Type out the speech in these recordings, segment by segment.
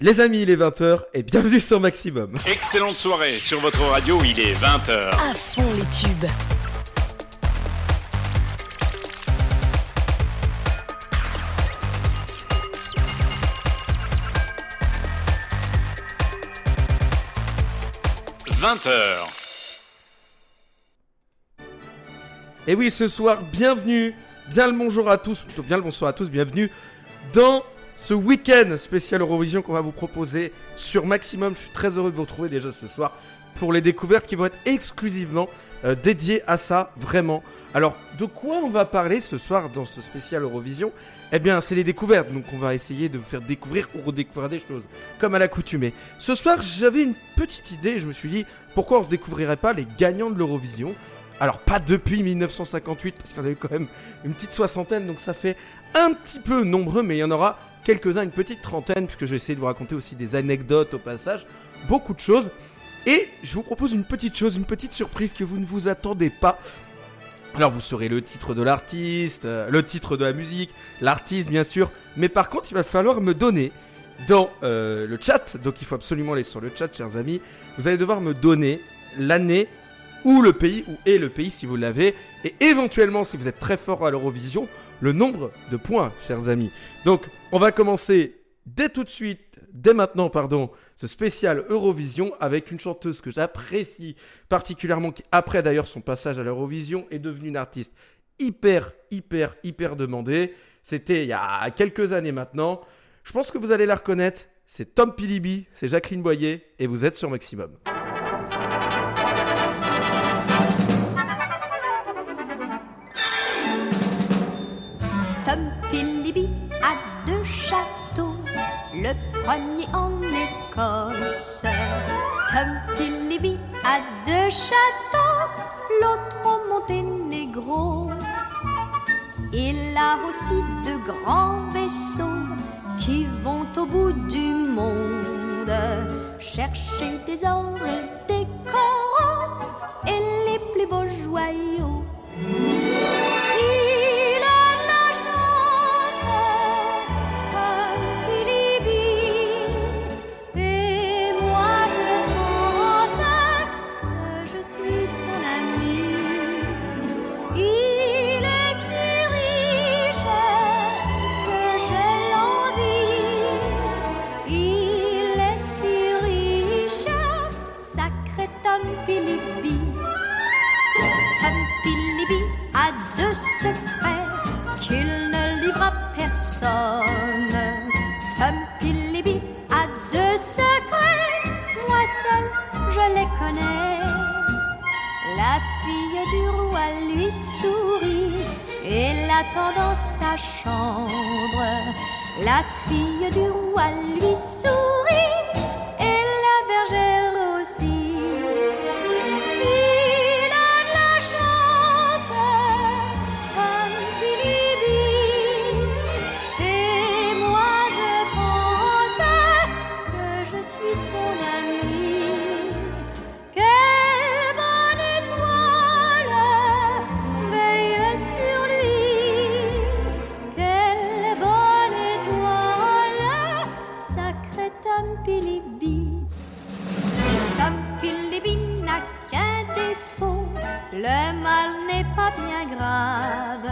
Les amis, il est 20h et bienvenue sur Maximum. Excellente soirée sur votre radio, il est 20h. À fond les tubes. « 20h. Et oui, ce soir, bienvenue, bien le bonjour à tous, plutôt bien le bonsoir à tous, bienvenue dans ce week-end spécial Eurovision qu'on va vous proposer sur Maximum. Je suis très heureux de vous retrouver déjà ce soir pour les découvertes qui vont être exclusivement euh, dédiées à ça, vraiment. Alors, de quoi on va parler ce soir dans ce spécial Eurovision? Eh bien, c'est les découvertes, donc on va essayer de vous faire découvrir ou redécouvrir des choses, comme à l'accoutumée. Ce soir, j'avais une petite idée je me suis dit, pourquoi on ne découvrirait pas les gagnants de l'Eurovision? Alors pas depuis 1958 parce qu'il y en a eu quand même une petite soixantaine donc ça fait un petit peu nombreux mais il y en aura quelques-uns, une petite trentaine puisque je vais essayer de vous raconter aussi des anecdotes au passage, beaucoup de choses. Et je vous propose une petite chose, une petite surprise que vous ne vous attendez pas. Alors vous saurez le titre de l'artiste, euh, le titre de la musique, l'artiste bien sûr, mais par contre il va falloir me donner dans euh, le chat, donc il faut absolument aller sur le chat chers amis, vous allez devoir me donner l'année ou le pays, ou est le pays si vous l'avez, et éventuellement si vous êtes très fort à l'Eurovision, le nombre de points, chers amis. Donc, on va commencer dès tout de suite, dès maintenant, pardon, ce spécial Eurovision avec une chanteuse que j'apprécie particulièrement, qui après d'ailleurs son passage à l'Eurovision est devenue une artiste hyper, hyper, hyper demandée. C'était il y a quelques années maintenant. Je pense que vous allez la reconnaître. C'est Tom Pilibi, c'est Jacqueline Boyer, et vous êtes sur Maximum. En Écosse. Tom Pilibi a deux châteaux, l'autre au Monténégro. Il a aussi de grands vaisseaux qui vont au bout du monde chercher des ors et des coraux et les plus beaux joyaux. Personne. A deux secrets, moi seul je les connais. La fille du roi lui sourit et l'attend dans sa chambre. La fille du roi lui sourit Pilibi. Tom Pilibi n'a qu'un défaut, le mal n'est pas bien grave.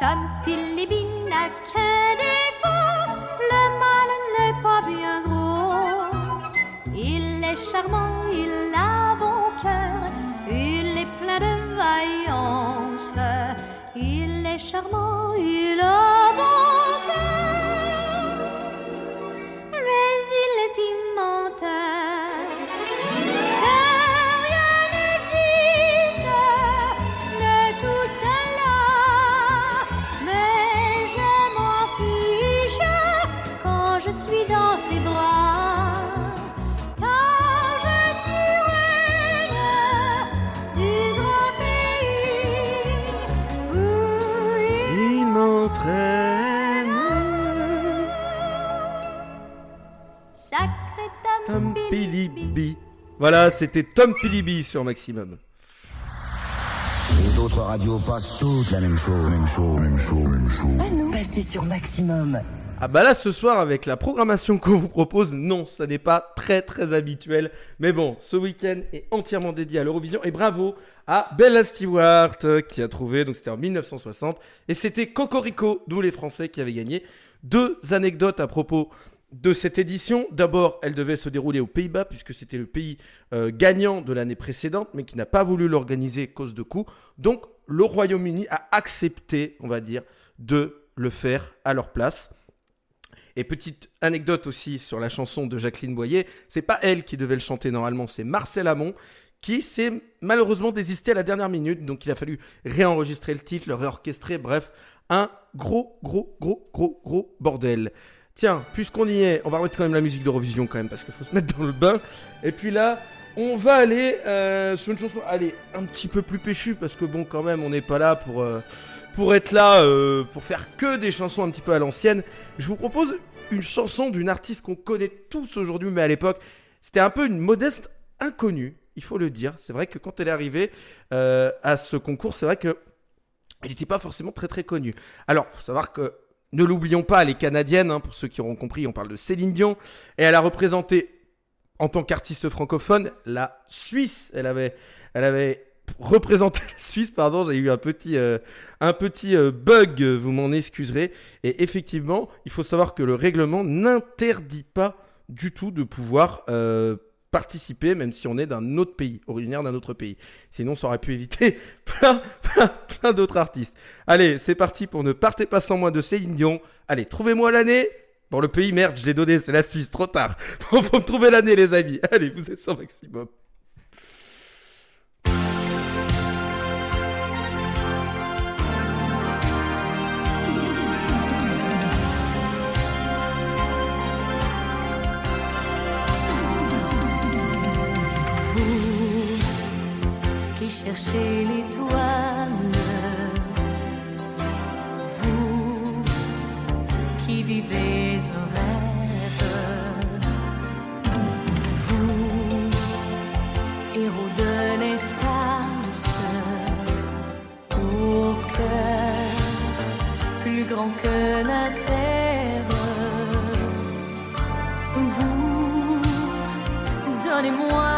Tom Pilibi n'a qu'un défaut, le mal n'est pas bien gros. Il est charmant, il a bon cœur, il est plein de vaillance. Il est charmant, il a Voilà, c'était Tom Pilibi sur Maximum. Les autres radios passent toutes la même chose, même chose, même chose, même chose. Ah non, passez sur Maximum. Ah bah là ce soir avec la programmation qu'on vous propose, non, ça n'est pas très très habituel. Mais bon, ce week-end est entièrement dédié à l'Eurovision et bravo à Bella Stewart euh, qui a trouvé, donc c'était en 1960, et c'était Cocorico, d'où les Français qui avaient gagné. Deux anecdotes à propos de cette édition. D'abord, elle devait se dérouler aux Pays-Bas puisque c'était le pays euh, gagnant de l'année précédente, mais qui n'a pas voulu l'organiser à cause de coûts. Donc le Royaume-Uni a accepté, on va dire, de le faire à leur place. Et petite anecdote aussi sur la chanson de Jacqueline Boyer, c'est pas elle qui devait le chanter normalement, c'est Marcel Amont qui s'est malheureusement désisté à la dernière minute, donc il a fallu réenregistrer le titre, le réorchestrer, bref, un gros, gros, gros, gros, gros bordel. Tiens, puisqu'on y est, on va remettre quand même la musique d'Eurovision quand même, parce qu'il faut se mettre dans le bain. Et puis là, on va aller euh, sur une chanson, allez, un petit peu plus péchue, parce que bon, quand même, on n'est pas là pour... euh, pour être là, euh, pour faire que des chansons un petit peu à l'ancienne, je vous propose une chanson d'une artiste qu'on connaît tous aujourd'hui, mais à l'époque, c'était un peu une modeste inconnue, il faut le dire. C'est vrai que quand elle est arrivée à ce concours, c'est vrai que elle n'était pas forcément très très connue. Alors, faut savoir que ne l'oublions pas, elle est canadienne, hein, pour ceux qui auront compris, on parle de Céline Dion, et elle a représenté en tant qu'artiste francophone la Suisse. Elle avait, représenté la Suisse, pardon, j'ai eu un petit, euh, un petit euh, bug, vous m'en excuserez. Et effectivement, il faut savoir que le règlement n'interdit pas du tout de pouvoir euh, participer, même si on est d'un autre pays, originaire d'un autre pays. Sinon, ça aurait pu éviter plein, plein, plein d'autres artistes. Allez, c'est parti pour Ne partez pas sans moi de Céline Dion. Allez, trouvez-moi l'année. Bon, le pays, merde, je l'ai donné, c'est la Suisse, trop tard. Bon, faut me trouver l'année, les amis. Allez, vous êtes sans maximum. Qui cherchez l'étoile, vous qui vivez un rêve, vous, héros de l'espace, au cœur plus grand que la terre, vous Donnez-moi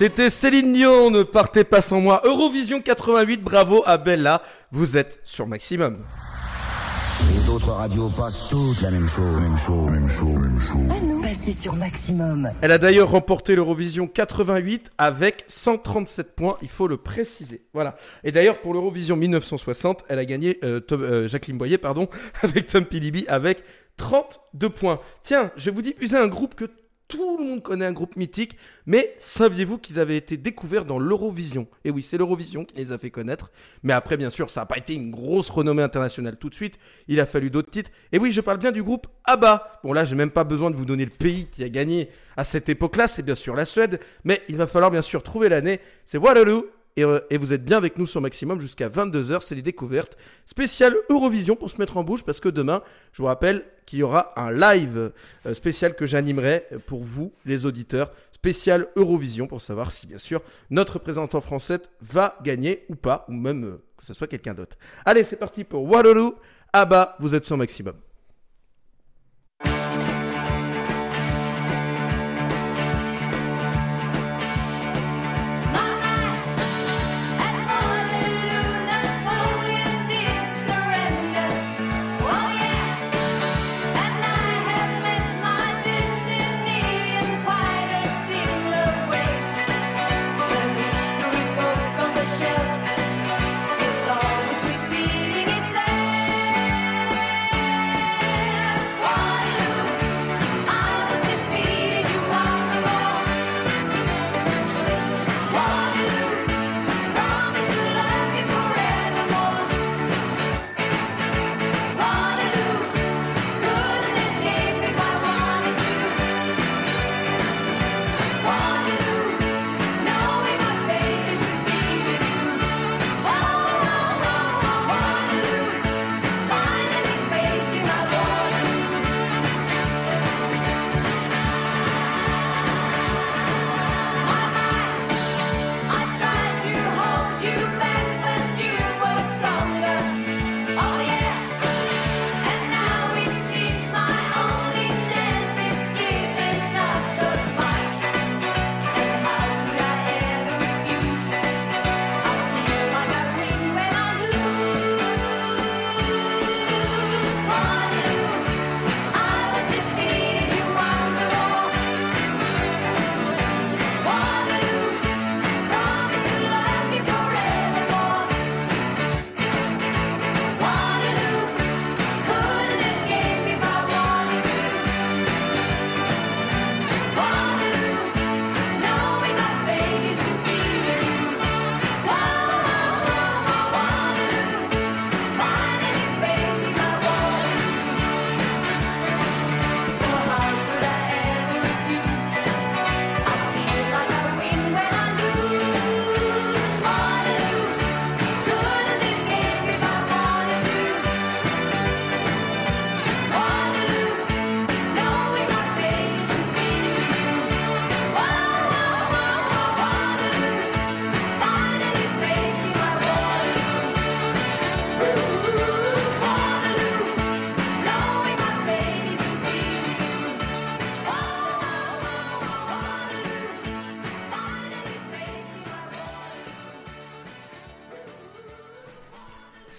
C'était Céline Dion, ne partez pas sans moi. Eurovision 88, bravo à Bella, vous êtes sur Maximum. Les autres radios passent toutes la même chose. Même chose, même chose, même chose. À nous, passez sur maximum. Elle a d'ailleurs remporté l'Eurovision 88 avec 137 points, il faut le préciser. Voilà. Et d'ailleurs pour l'Eurovision 1960, elle a gagné euh, Tom- euh, Jacqueline Boyer pardon avec Tom Pilibi avec 32 points. Tiens, je vais vous diffuser un groupe que tout le monde connaît, un groupe mythique, mais saviez-vous qu'ils avaient été découverts dans l'Eurovision? Et oui, c'est l'Eurovision qui les a fait connaître, mais après bien sûr, ça n'a pas été une grosse renommée internationale tout de suite, il a fallu d'autres titres. Et oui, je parle bien du groupe ABBA. Bon là, j'ai même pas besoin de vous donner le pays qui a gagné à cette époque-là, c'est bien sûr la Suède, mais il va falloir bien sûr trouver l'année, c'est Waterloo. Et, euh, et vous êtes bien avec nous sur Maximum jusqu'à 22h, c'est les découvertes spéciales Eurovision pour se mettre en bouche parce que demain, je vous rappelle qu'il y aura un live euh, spécial que j'animerai pour vous, les auditeurs, spécial Eurovision pour savoir si bien sûr notre représentant français va gagner ou pas, ou même euh, que ce soit quelqu'un d'autre. Allez, c'est parti pour Waterloo. Ah bah, vous êtes sur Maximum.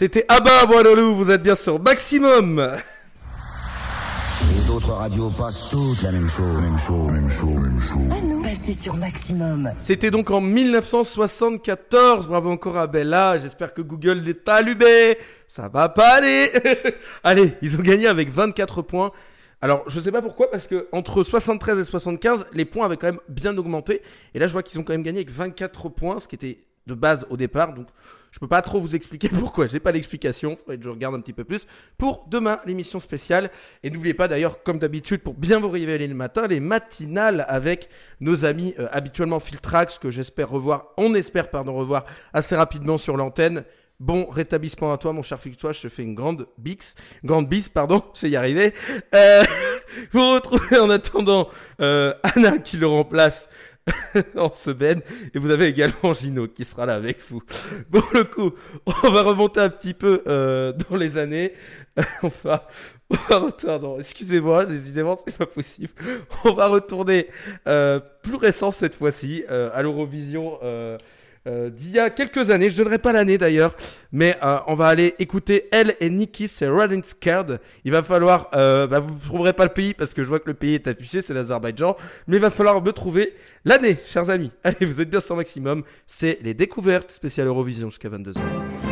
C'était Abba Waterloo, vous êtes bien sur Maximum. Les autres radios passent toutes la même chose. Même chose, même chose, même chose. À nous, passez sur maximum. C'était donc en 1974. Bravo encore à Bella. J'espère que Google n'est pas allumé. Ça va pas aller. Allez, ils ont gagné avec 24 points. Alors, je sais pas pourquoi, parce que entre 73 et 75, les points avaient quand même bien augmenté. Et là, je vois qu'ils ont quand même gagné avec 24 points, ce qui était de base au départ. Donc, je peux pas trop vous expliquer pourquoi. J'ai pas d'explication. Faudrait que je regarde un petit peu plus pour demain l'émission spéciale. Et n'oubliez pas d'ailleurs, comme d'habitude, pour bien vous réveiller le matin, les matinales avec nos amis euh, habituellement Filtrax que j'espère revoir, on espère pardon revoir assez rapidement sur l'antenne. Bon rétablissement à toi, mon cher Filtrax. Je te fais une grande bix, grande bise, pardon. Je vais y arriver. Euh, vous retrouvez en attendant euh, Anna qui le remplace en semaine. Et vous avez également Gino qui sera là avec vous. Bon, le coup, on va remonter un petit peu euh, dans les années. on va, on va retourner. Excusez-moi, décidément, c'est pas possible. On va retourner euh, plus récent cette fois-ci euh, à l'Eurovision. Euh, d'il y a quelques années, je donnerai pas l'année d'ailleurs, mais euh, on va aller écouter elle et Nikki, c'est Running Scared. Il va falloir, euh, bah, vous trouverez pas le pays parce que je vois que le pays est affiché, c'est l'Azerbaïdjan, mais il va falloir me trouver l'année, chers amis. Allez, vous êtes bien sans maximum, c'est les découvertes spéciales Eurovision jusqu'à 22h.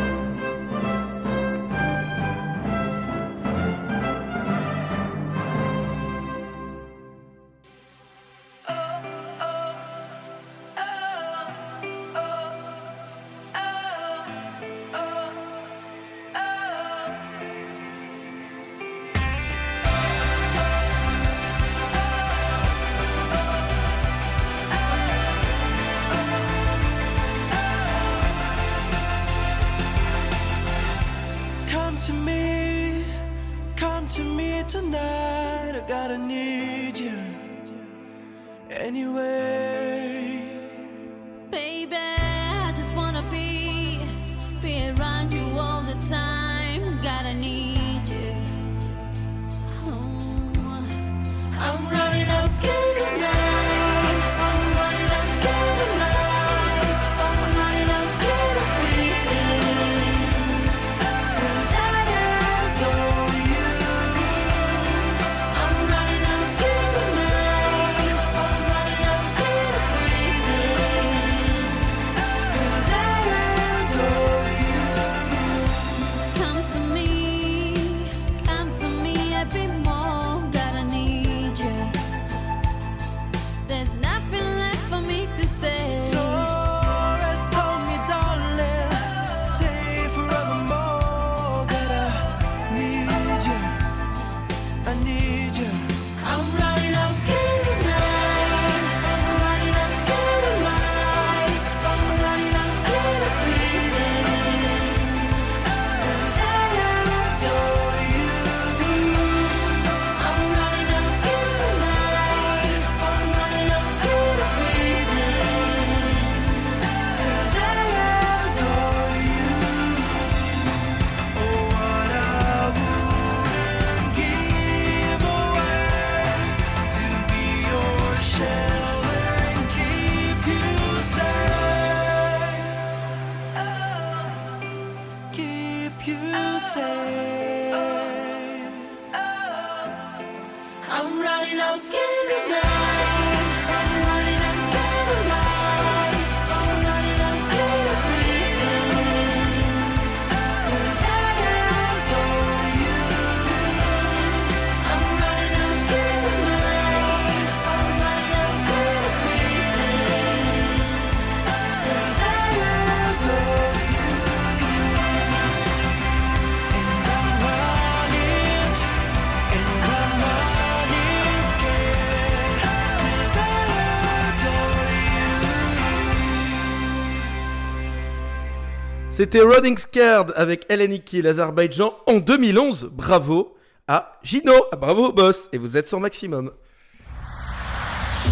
C'était Running Scared avec Eleniki, l'Azerbaïdjan en 2011. Bravo à Gino, Ah, bravo boss, et vous êtes sur maximum.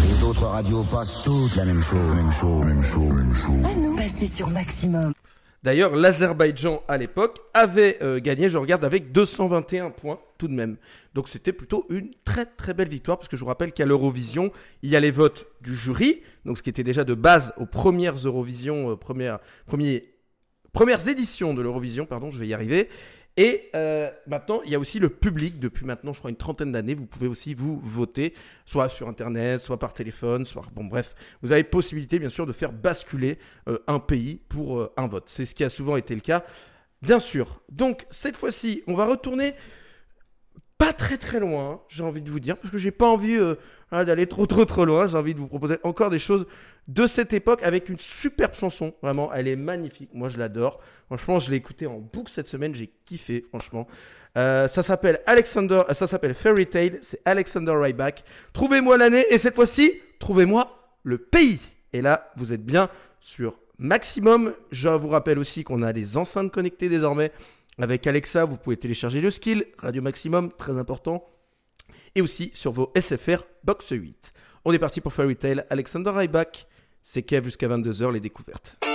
Les autres radios passent toutes la même chose, même chose, même chose, même chose. À nous, passez sur maximum. D'ailleurs, l'Azerbaïdjan à l'époque avait euh, gagné, je regarde, avec 221 points tout de même. Donc c'était plutôt une très très belle victoire, parce que je vous rappelle qu'à l'Eurovision, il y a les votes du jury, donc ce qui était déjà de base aux premières Eurovision, euh, premières, premiers- premières éditions de l'Eurovision, pardon, je vais y arriver. Et euh, maintenant, il y a aussi le public, depuis maintenant, je crois, une trentaine d'années, vous pouvez aussi vous voter, soit sur Internet, soit par téléphone, soit... Bon bref, vous avez possibilité, bien sûr, de faire basculer euh, un pays pour euh, un vote. C'est ce qui a souvent été le cas, bien sûr. Donc, cette fois-ci, on va retourner pas très très loin, j'ai envie de vous dire, parce que j'ai pas envie d'aller trop trop trop loin. J'ai envie de vous proposer encore des choses de cette époque avec une superbe chanson. Vraiment, elle est magnifique. Moi, je l'adore. Franchement, je l'ai écoutée en boucle cette semaine. J'ai kiffé, franchement. Euh, ça s'appelle Alexander, euh, ça s'appelle Fairy Tale. C'est Alexander Ryback. Trouvez-moi l'année et cette fois-ci, trouvez-moi le pays. Et là, vous êtes bien sur Maximum. Je vous rappelle aussi qu'on a les enceintes connectées désormais. Avec Alexa, vous pouvez télécharger le skill Radio Maximum, très important. Et aussi sur vos SFR Box 8. On est parti pour Fairy Tail. Alexander Rybak, c'est Kev jusqu'à 22h, les découvertes.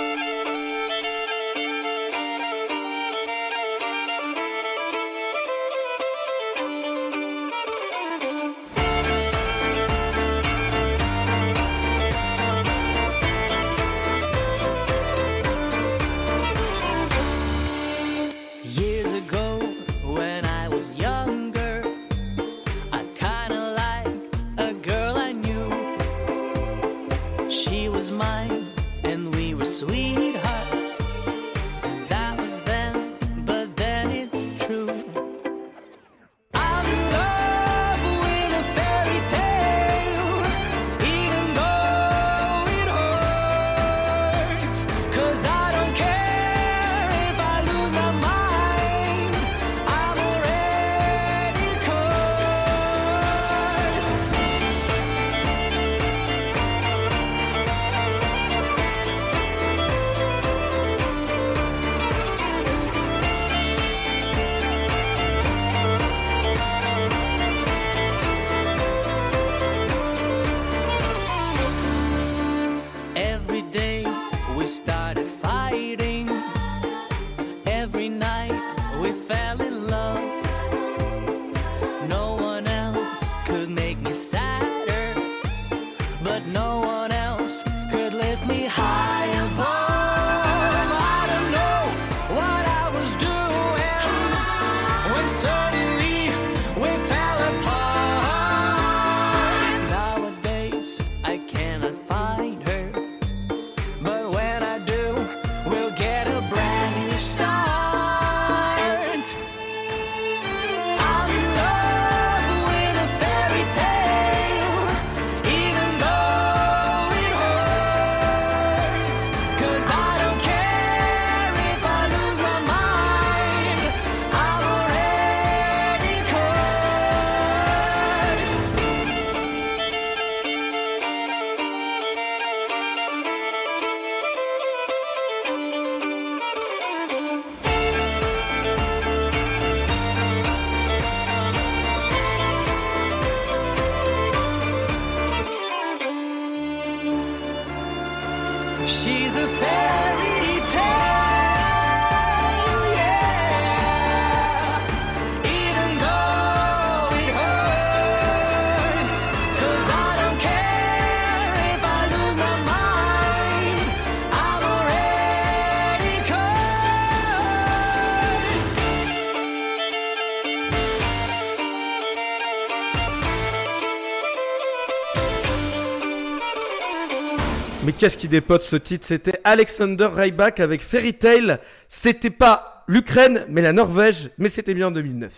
Qu'est-ce qui dépote ce titre? C'était Alexander Rybak avec Fairy Tail. C'était pas l'Ukraine, mais la Norvège, mais c'était bien en 2009.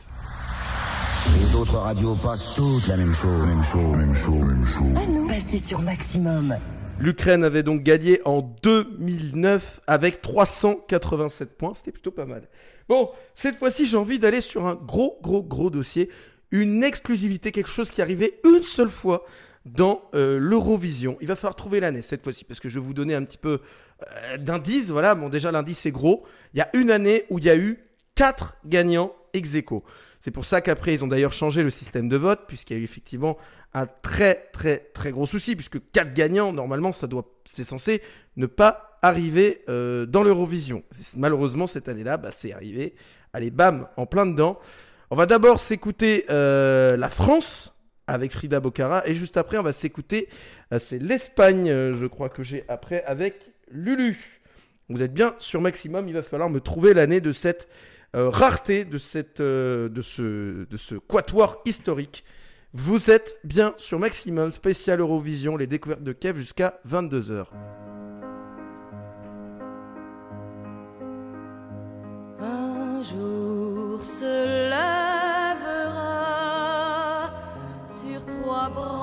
Les autres radios passent toutes la même chose, même chose, même chose, même chose. Passez sur Maximum. L'Ukraine avait donc gagné en 2009 avec 387 points. C'était plutôt pas mal. Bon, cette fois-ci, j'ai envie d'aller sur un gros, gros, gros dossier. Une exclusivité, quelque chose qui arrivait une seule fois dans euh, l'Eurovision. Il va falloir trouver l'année cette fois-ci parce que je vais vous donner un petit peu euh, d'indices. Voilà, bon, déjà, l'indice est gros. Il y a une année où il y a eu quatre gagnants ex aequo. C'est pour ça qu'après, ils ont d'ailleurs changé le système de vote, puisqu'il y a eu effectivement un très, très, très gros souci, puisque quatre gagnants, normalement, ça doit, c'est censé ne pas arriver euh, dans l'Eurovision. Malheureusement, cette année-là, bah, c'est arrivé. Allez, bam, en plein dedans. On va d'abord s'écouter euh, la France avec Frida Bocara, et juste après, on va s'écouter, euh, c'est l'Espagne, euh, je crois que j'ai après, avec Lulu. Vous êtes bien sur Maximum, il va falloir me trouver l'année de cette euh, rareté, de, cette, de, ce, quatuor historique. Vous êtes bien sur Maximum, spécial Eurovision, les découvertes de Kev jusqu'à 22h. Un jour se sur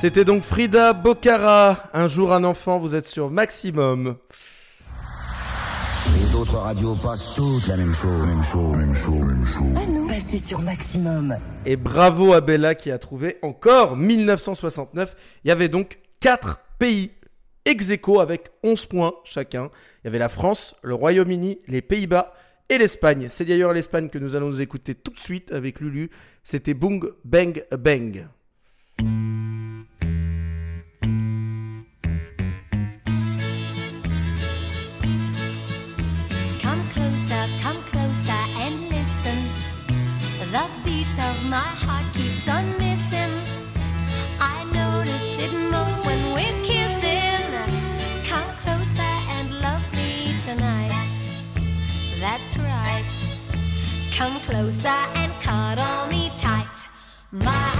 C'était donc Frida Bocara. Un jour un enfant, vous êtes sur Maximum. Les autres radios passent toutes la même chose, même chose, même chose, même chose. À nous, passez sur Maximum. Et bravo à Bella qui a trouvé encore 1969. Il y avait donc 4 pays ex aequo avec 11 points chacun. Il y avait la France, le Royaume-Uni, les Pays-Bas et l'Espagne. C'est d'ailleurs l'Espagne que nous allons nous écouter tout de suite avec Lulu. C'était Boong Bang Bang. Of my heart keeps on missing. I notice it most when we're kissing. Come closer and love me tonight. That's right. Come closer and cuddle me tight. My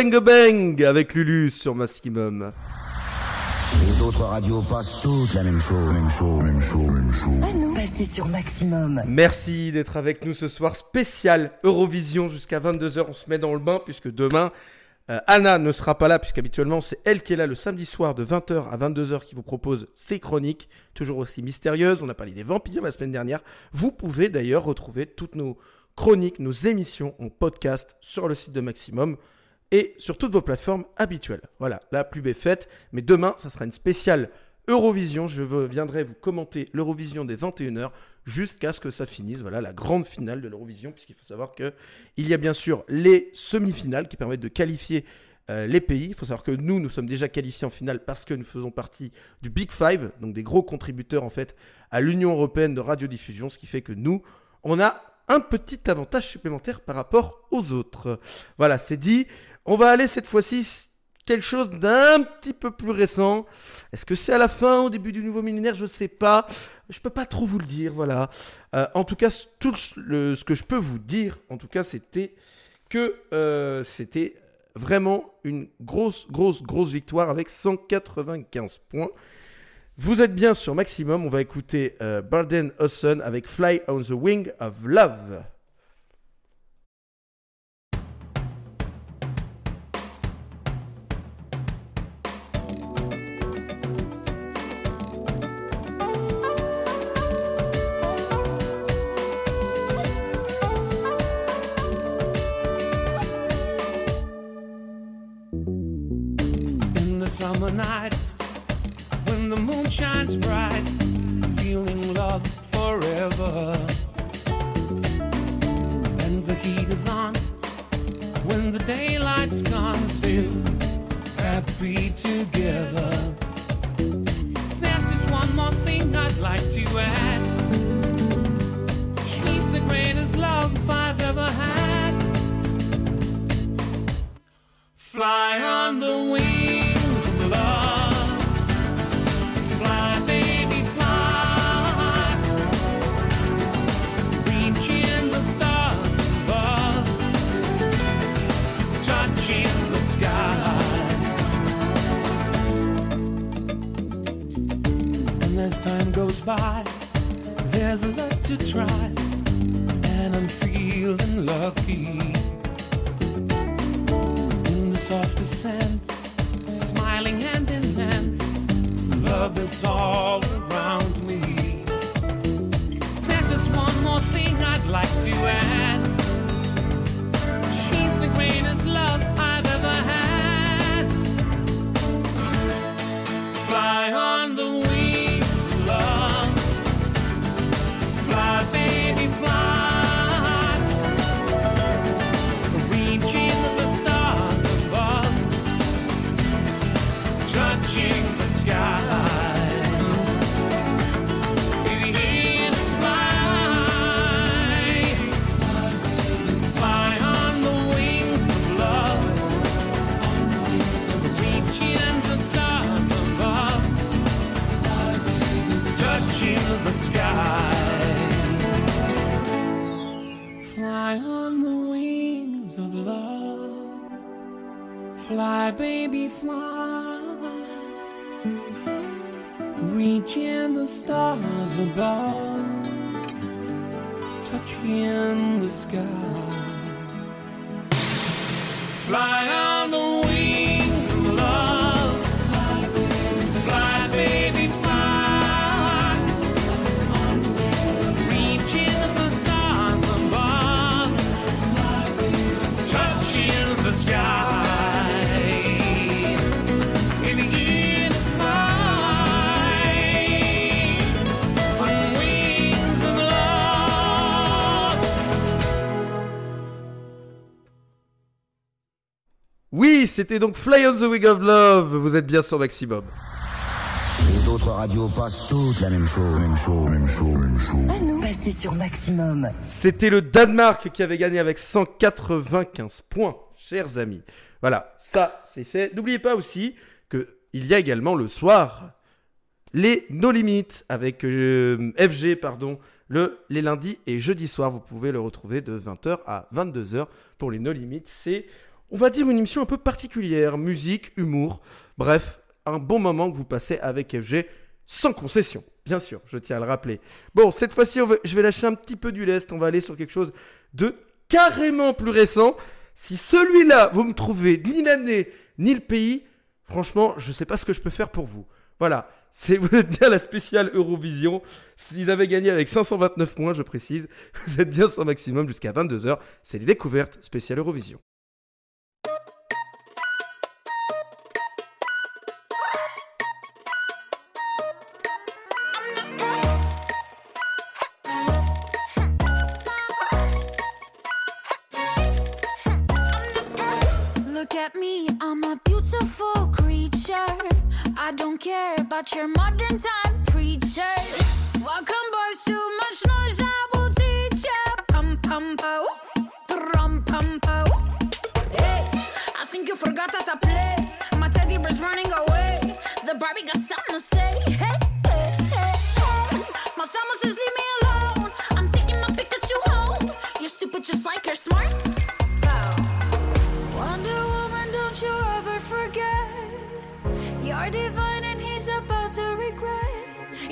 Bang Bang avec Lulu sur Maximum. Les autres radios passent toutes la même chose, même chose, même chose, même chose. À nous, passez sur Maximum. Merci d'être avec nous ce soir spécial Eurovision jusqu'à 22h. On se met dans le bain puisque demain, euh, Anna ne sera pas là puisqu'habituellement c'est elle qui est là le samedi soir de 20h à 22h qui vous propose ses chroniques, toujours aussi mystérieuses. On a parlé des vampires la semaine dernière. Vous pouvez d'ailleurs retrouver toutes nos chroniques, nos émissions en podcast sur le site de Maximum et sur toutes vos plateformes habituelles. Voilà, la pub est faite, mais demain, ça sera une spéciale Eurovision. Je viendrai vous commenter l'Eurovision des 21h jusqu'à ce que ça finisse. Voilà, la grande finale de l'Eurovision, puisqu'il faut savoir que il y a bien sûr les semi-finales qui permettent de qualifier euh, les pays. Il faut savoir que nous, nous sommes déjà qualifiés en finale parce que nous faisons partie du Big Five, donc des gros contributeurs en fait à l'Union européenne de radiodiffusion, ce qui fait que nous, on a un petit avantage supplémentaire par rapport aux autres. Voilà, c'est dit. On va aller cette fois-ci quelque chose d'un petit peu plus récent. Est-ce que c'est à la fin, au début du nouveau millénaire? Je sais pas. Je peux pas trop vous le dire, voilà. Euh, en tout cas, tout ce que je peux vous dire, en tout cas, c'était que euh, c'était vraiment une grosse, grosse, grosse victoire avec 195 points. Vous êtes bien sur Maximum. On va écouter euh, Barden Hudson avec Fly on the Wing of Love. Summer nights. When the moon shines bright, c'était donc Fly on the Wing of Love. Vous êtes bien sur Maximum. Les autres radios passent toutes la même chose, même chose, même chose, même chose. À nous, passez sur Maximum. C'était le Danemark qui avait gagné avec 195 points, chers amis. Voilà, ça c'est fait. N'oubliez pas aussi que il y a également le soir les No Limits avec euh, FG, pardon, le, les lundis et jeudis soirs. Vous pouvez le retrouver de 20h à 22h pour les No Limits. C'est, on va dire, une émission un peu particulière. Musique, humour, bref, un bon moment que vous passez avec FG sans concession. Bien sûr, je tiens à le rappeler. Bon, cette fois-ci, je vais lâcher un petit peu du lest. On va aller sur quelque chose de carrément plus récent. Si celui-là, vous me trouvez ni l'année, ni le pays, franchement, je sais pas ce que je peux faire pour vous. Voilà. Vous êtes bien la spéciale Eurovision. S'ils avaient gagné avec 529 points, je précise. Vous êtes bien sans maximum jusqu'à 22h. C'est les découvertes spéciales Eurovision. About your modern time preacher. Welcome, boys, too much noise, I will teach ya. Pum pum po, pum pum po. Hey, I think you forgot that I play. My teddy bear's running away. The Barbie got something to say. Hey, hey, hey, hey. My summer says leave me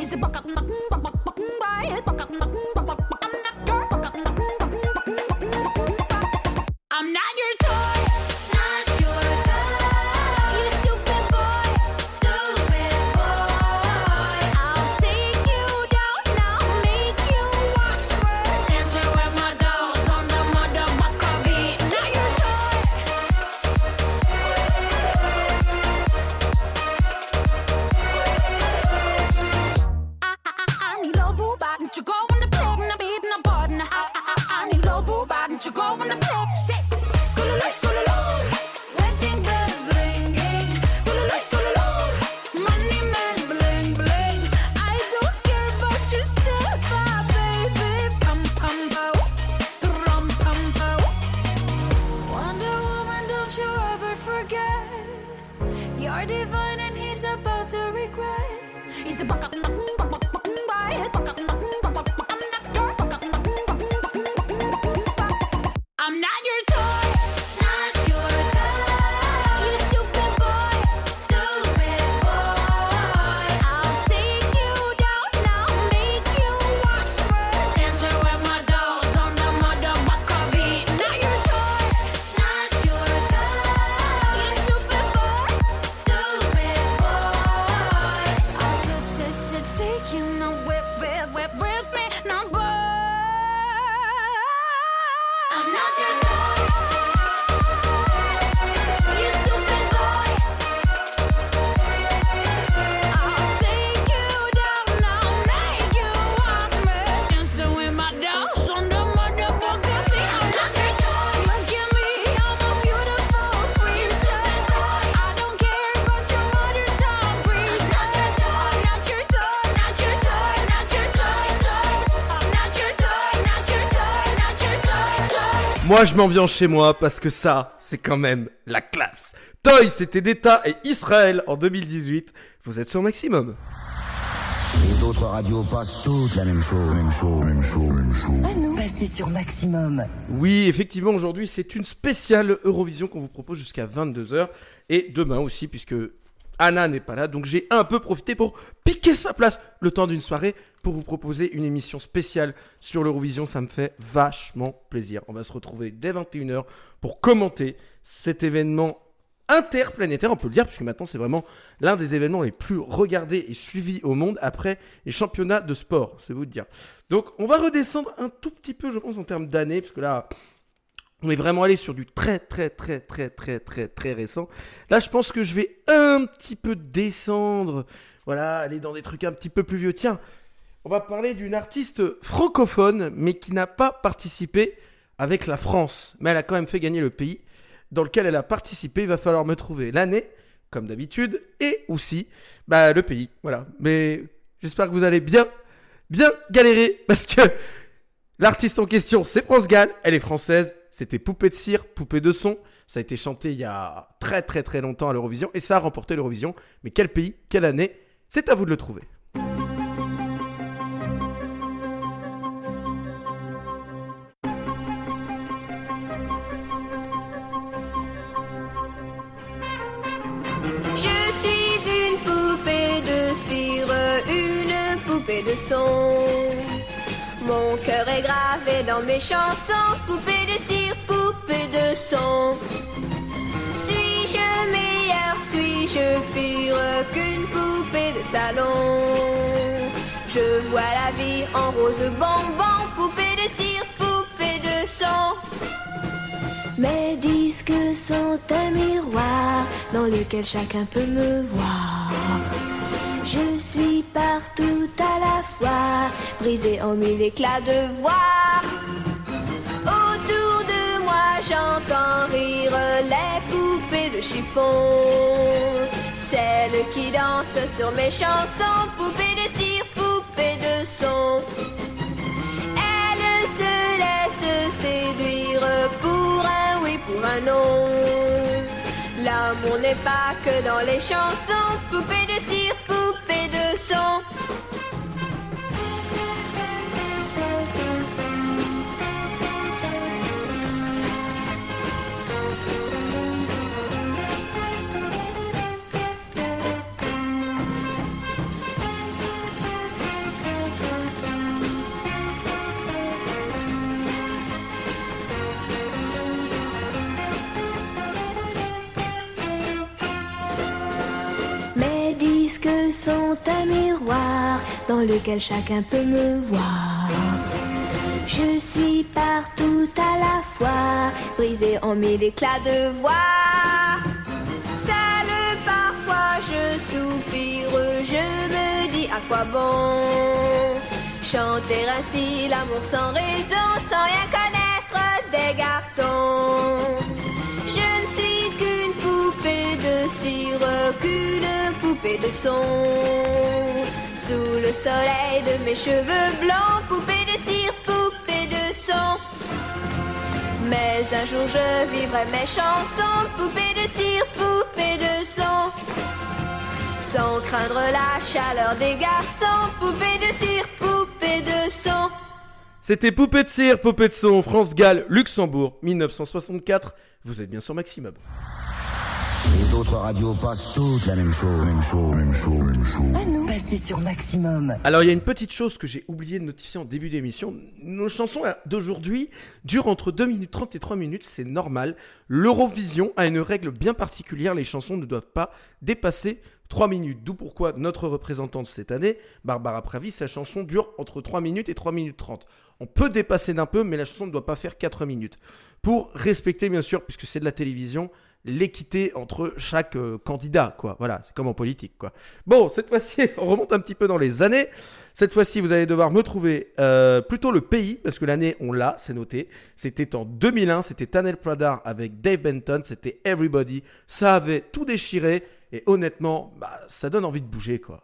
He's a buck up, buck buck buck buck buck buck up, buck buck buck buck I'm Moi, je m'ambiance chez moi parce que ça, c'est quand même la classe. Toy, c'était d'État et Israël en 2018. Vous êtes sur Maximum. Les autres radios passent toutes la même chose, même chose, même chose, même chose. Passez sur Maximum. Oui, effectivement, aujourd'hui, c'est une spéciale Eurovision qu'on vous propose jusqu'à 22h. Et demain aussi, puisque Anna n'est pas là. Donc j'ai un peu profité pour piquer sa place le temps d'une soirée pour vous proposer une émission spéciale sur l'Eurovision. Ça me fait vachement plaisir. On va se retrouver dès 21h pour commenter cet événement interplanétaire, on peut le dire, puisque maintenant c'est vraiment l'un des événements les plus regardés et suivis au monde après les championnats de sport, c'est vous de dire. Donc on va redescendre un tout petit peu, je pense, en termes d'années, parce que là, on est vraiment allé sur du très très très très très très très récent. Là, je pense que je vais un petit peu descendre, voilà, aller dans des trucs un petit peu plus vieux. Tiens, on va parler d'une artiste francophone, mais qui n'a pas participé avec la France, mais elle a quand même fait gagner le pays dans lequel elle a participé. Il va falloir me trouver l'année, comme d'habitude, et aussi bah, le pays. Voilà. Mais j'espère que vous allez bien, bien galérer parce que l'artiste en question, c'est France Gall. Elle est française. C'était Poupée de cire, Poupée de son. Ça a été chanté il y a très très très longtemps à l'Eurovision et ça a remporté l'Eurovision. Mais quel pays, quelle année? C'est à vous de le trouver. Je suis une poupée de cire, une poupée de son. Mon cœur est gravé dans mes chansons, poupée de poupée de son. Suis-je meilleure, suis-je pire qu'une poupée de salon? Je vois la vie en rose bonbon, poupée de cire, poupée de son. Mes disques sont un miroir dans lequel chacun peut me voir. Je suis partout à la fois, brisée en mille éclats de voix. J'entends rire les poupées de chiffon. Celles qui dansent sur mes chansons, poupées de cire, poupées de son. Elle se laisse séduire pour un oui, pour un non. L'amour n'est pas que dans les chansons, poupée de cire, poupée de son. Un miroir dans lequel chacun peut me voir. Je suis partout à la fois, brisée en mille éclats de voix. Seul parfois je soupire, je me dis à quoi bon Chanter ainsi l'amour sans raison, sans rien connaître des garçons. Cire, qu'une poupée de son. Sous le soleil de mes cheveux blancs, poupée de cire, poupée de son. Mais un jour je vivrai mes chansons, poupée de cire, poupée de son. Sans craindre la chaleur des garçons, poupée de cire, poupée de son. C'était Poupée de cire, Poupée de son, France-Galles, Luxembourg, 1964. Vous êtes bien sur Maximum. Les autres radios passent toutes la même chose, même chose, même chose, même chose. À nous, passez sur Maximum. Alors, il y a une petite chose que j'ai oublié de notifier en début d'émission. Nos chansons d'aujourd'hui durent entre 2 minutes 30 et 3 minutes, c'est normal. L'Eurovision a une règle bien particulière, les chansons ne doivent pas dépasser 3 minutes. D'où pourquoi notre représentante cette année, Barbara Pravi, sa chanson dure entre 3 minutes et 3 minutes 30. On peut dépasser d'un peu, mais la chanson ne doit pas faire 4 minutes. Pour respecter, bien sûr, puisque c'est de la télévision, l'équité entre chaque euh, candidat, quoi. Voilà, c'est comme en politique, quoi. Bon, cette fois-ci, on remonte un petit peu dans les années. Cette fois-ci, vous allez devoir me trouver euh, plutôt le pays, parce que l'année, on l'a, c'est noté. C'était en 2001, c'était Tanel Pradar avec Dave Benton, c'était Everybody. Ça avait tout déchiré, et honnêtement, bah, ça donne envie de bouger, quoi.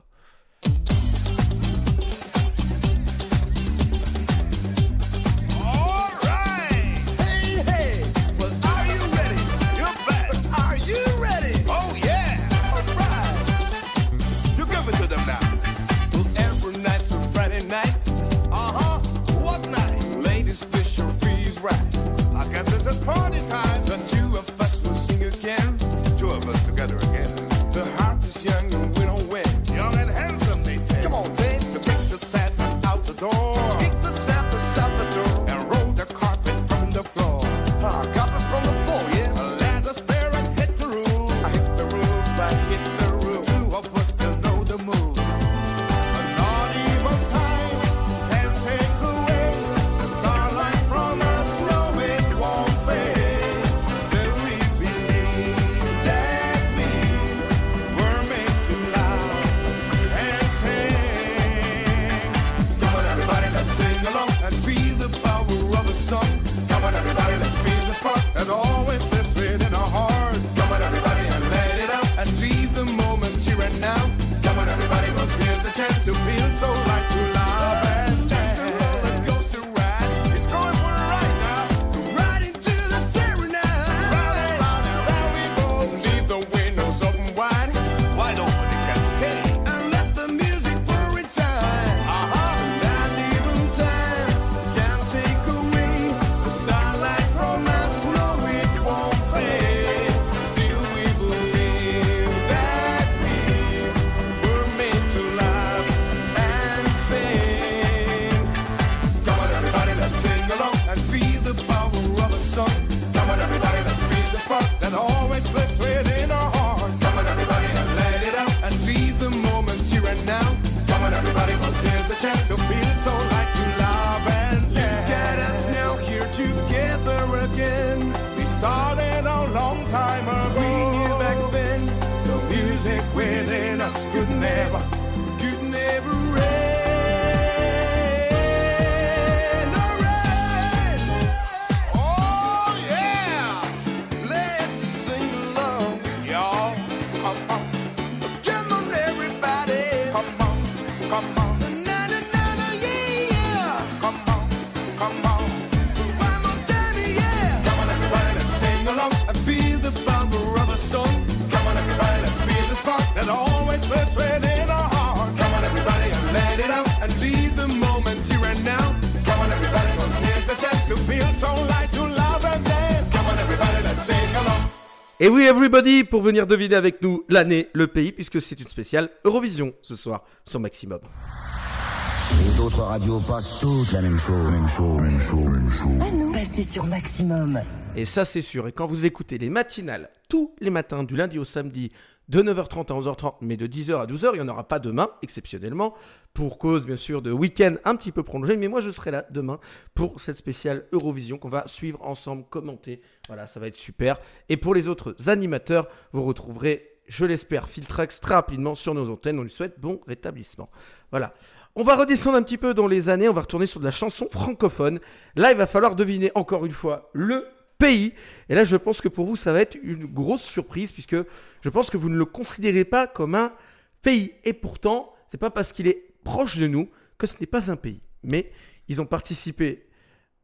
Et oui, everybody, pour venir deviner avec nous l'année, le pays, puisque c'est une spéciale Eurovision ce soir sur Maximum. Les autres radios passent toutes la même chose, même chose, même chose, même chose. À nous, passez sur Maximum. Et ça, c'est sûr. Et quand vous écoutez les matinales tous les matins, du lundi au samedi, de 9h30 à 11h30, mais de 10h à 12h, il n'y en aura pas demain, exceptionnellement, pour cause, bien sûr, de week-end un petit peu prolongé. Mais moi, je serai là demain pour cette spéciale Eurovision qu'on va suivre ensemble, commenter. Voilà, ça va être super. Et pour les autres animateurs, vous retrouverez, je l'espère, Filtrax très rapidement sur nos antennes. On lui souhaite bon rétablissement. Voilà. On va redescendre un petit peu dans les années, on va retourner sur de la chanson francophone. Là, il va falloir deviner encore une fois le pays. Et là, je pense que pour vous, ça va être une grosse surprise, puisque je pense que vous ne le considérez pas comme un pays. Et pourtant, c'est pas parce qu'il est proche de nous que ce n'est pas un pays. Mais ils ont participé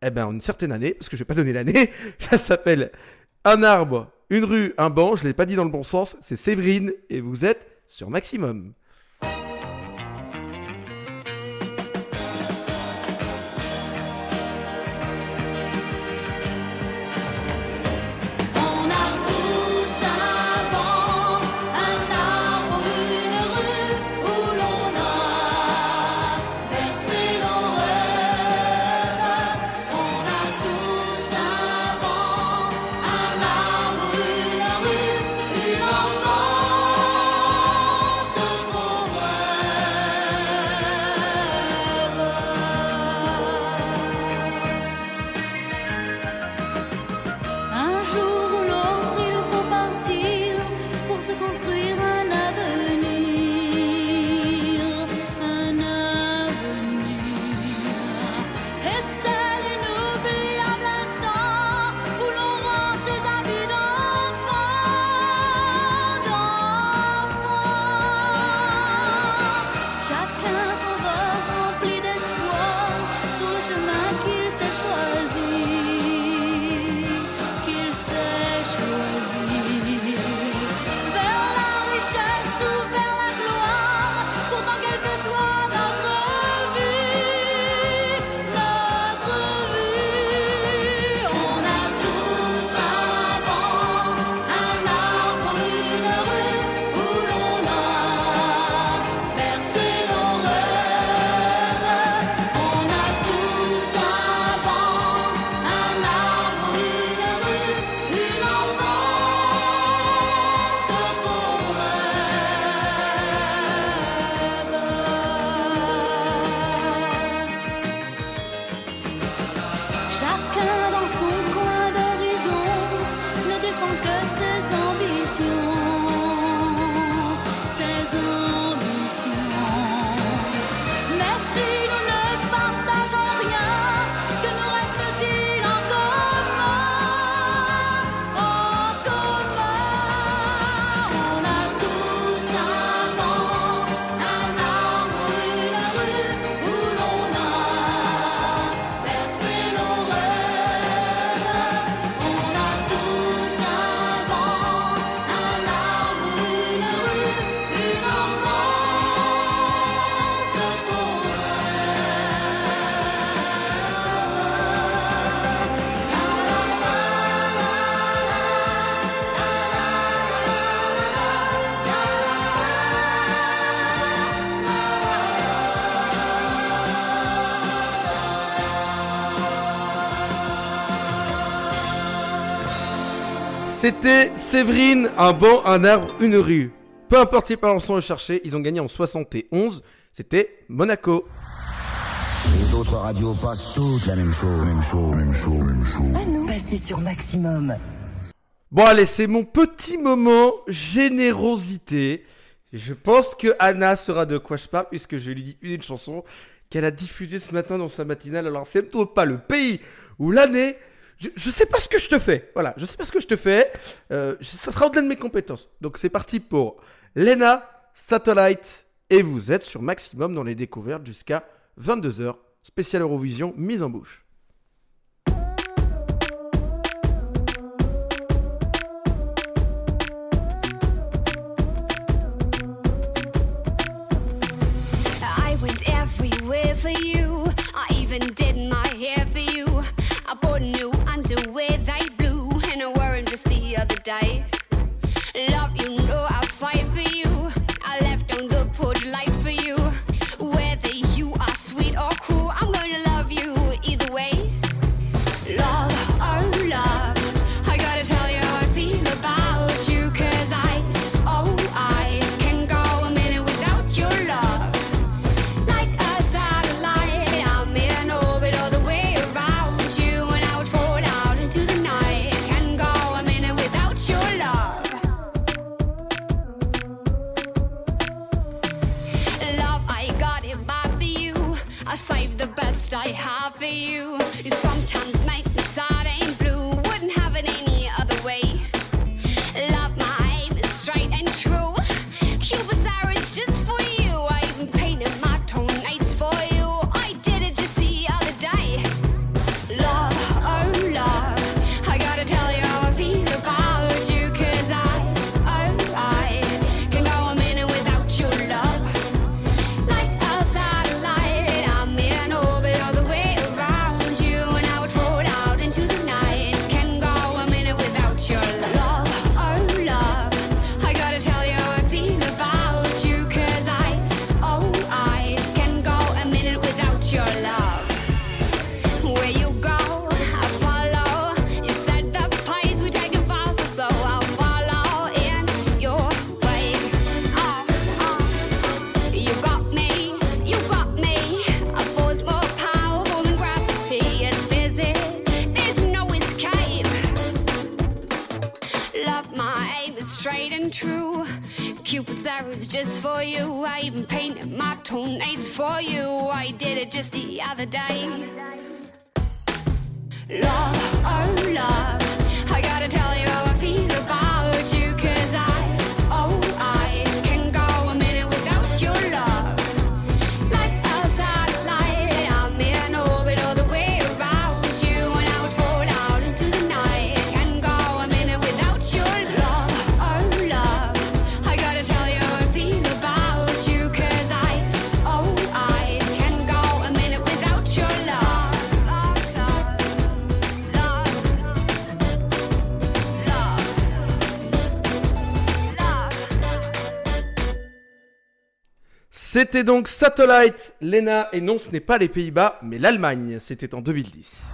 eh ben, en une certaine année, parce que je vais pas donner l'année, ça s'appelle Un arbre, une rue, un banc, je l'ai pas dit dans le bon sens, c'est Séverine, et vous êtes sur Maximum. Séverine, un banc, un arbre, une rue. Peu importe si pas sont recherchés, ils ont gagné en 71. C'était Monaco. Les autres radios passent toutes la même chose, même chose, même chose, même chose. Passez sur Maximum. Bon allez, c'est mon petit moment générosité. Je pense que Anna saura de quoi je parle puisque je lui dis une chanson qu'elle a diffusée ce matin dans sa matinale. Alors c'est plutôt pas le pays ou l'année. Je, sais pas ce que je te fais. Voilà, je sais pas ce que je te fais. Euh, ça sera au-delà de mes compétences. Donc c'est parti pour Lena Satellite et vous êtes sur maximum dans les découvertes jusqu'à 22h. Spécial Eurovision mise en bouche. The other day. Love, you know for you. The day. C'était donc Satellite, Lena, et non, ce n'est pas les Pays-Bas, mais l'Allemagne. C'était en 2010.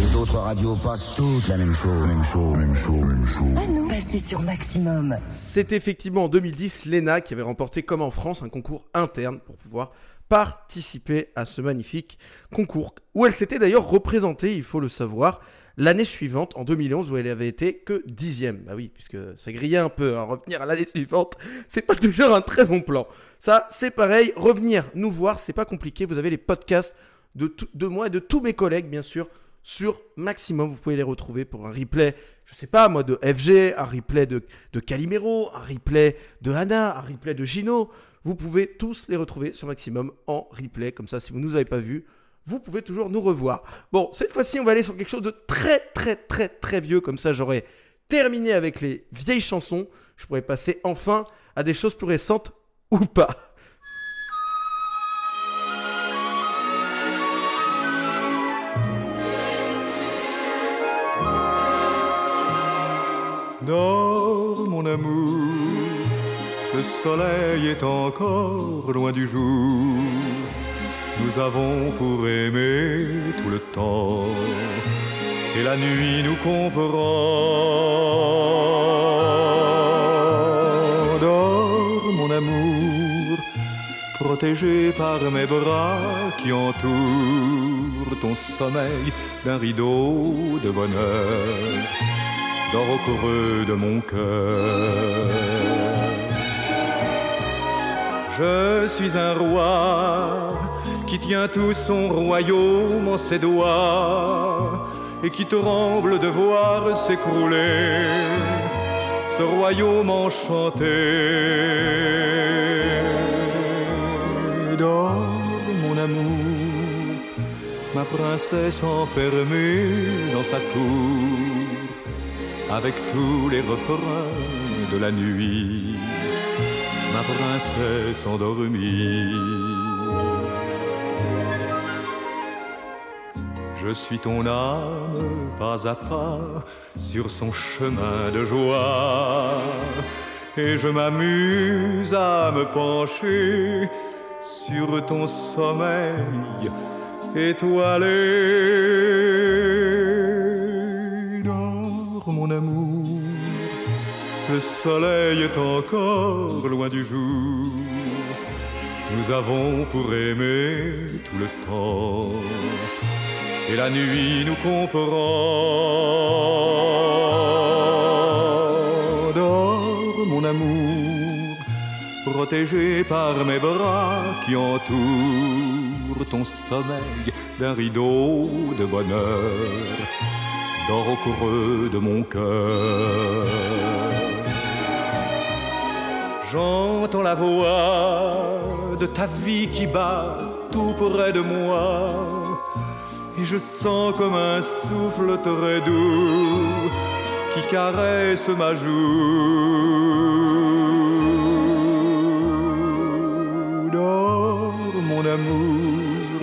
Les autres radios passent toutes la même chose, même chose, même chose, même chose. Ah non, passez sur Maximum. C'est effectivement en 2010 Lena qui avait remporté, comme en France, un concours interne pour pouvoir participer à ce magnifique concours, où elle s'était d'ailleurs représentée, il faut le savoir, l'année suivante, en 2011, où elle avait été que dixième. Bah oui, puisque ça grillait un peu, hein, revenir à l'année suivante, c'est pas toujours un très bon plan. Ça, c'est pareil, revenir nous voir, c'est pas compliqué, vous avez les podcasts de, tout- de moi et de tous mes collègues, bien sûr, sur Maximum. Vous pouvez les retrouver pour un replay, je sais pas moi, de FG, un replay de, de Calimero, un replay de Hannah, un replay de Gino. Vous pouvez tous les retrouver sur Maximum en replay. Comme ça, si vous ne nous avez pas vus, vous pouvez toujours nous revoir. Bon, cette fois-ci, on va aller sur quelque chose de très, très, très, très vieux. Comme ça, j'aurai terminé avec les vieilles chansons. Je pourrais passer enfin à des choses plus récentes ou pas. Dors, mon amour, le soleil est encore loin du jour. Nous avons pour aimer tout le temps, et la nuit nous comprend. Protégé par mes bras qui entourent ton sommeil d'un rideau de bonheur dors au creux de mon cœur. Je suis un roi qui tient tout son royaume en ses doigts et qui tremble de voir s'écrouler ce royaume enchanté. Dors, mon amour, ma princesse enfermée dans sa tour avec tous les refrains de la nuit, ma princesse endormie. Je suis ton âme pas à pas sur son chemin de joie et je m'amuse à me pencher sur ton sommeil étoilé. Dors, mon amour, le soleil est encore loin du jour. Nous avons pour aimer tout le temps, et la nuit nous comprend. Dors, mon amour, protégé par mes bras qui entourent ton sommeil d'un rideau de bonheur. Dors au creux de mon cœur. J'entends la voix de ta vie qui bat tout près de moi. Et je sens comme un souffle très doux qui caresse ma joue. Dors, mon amour,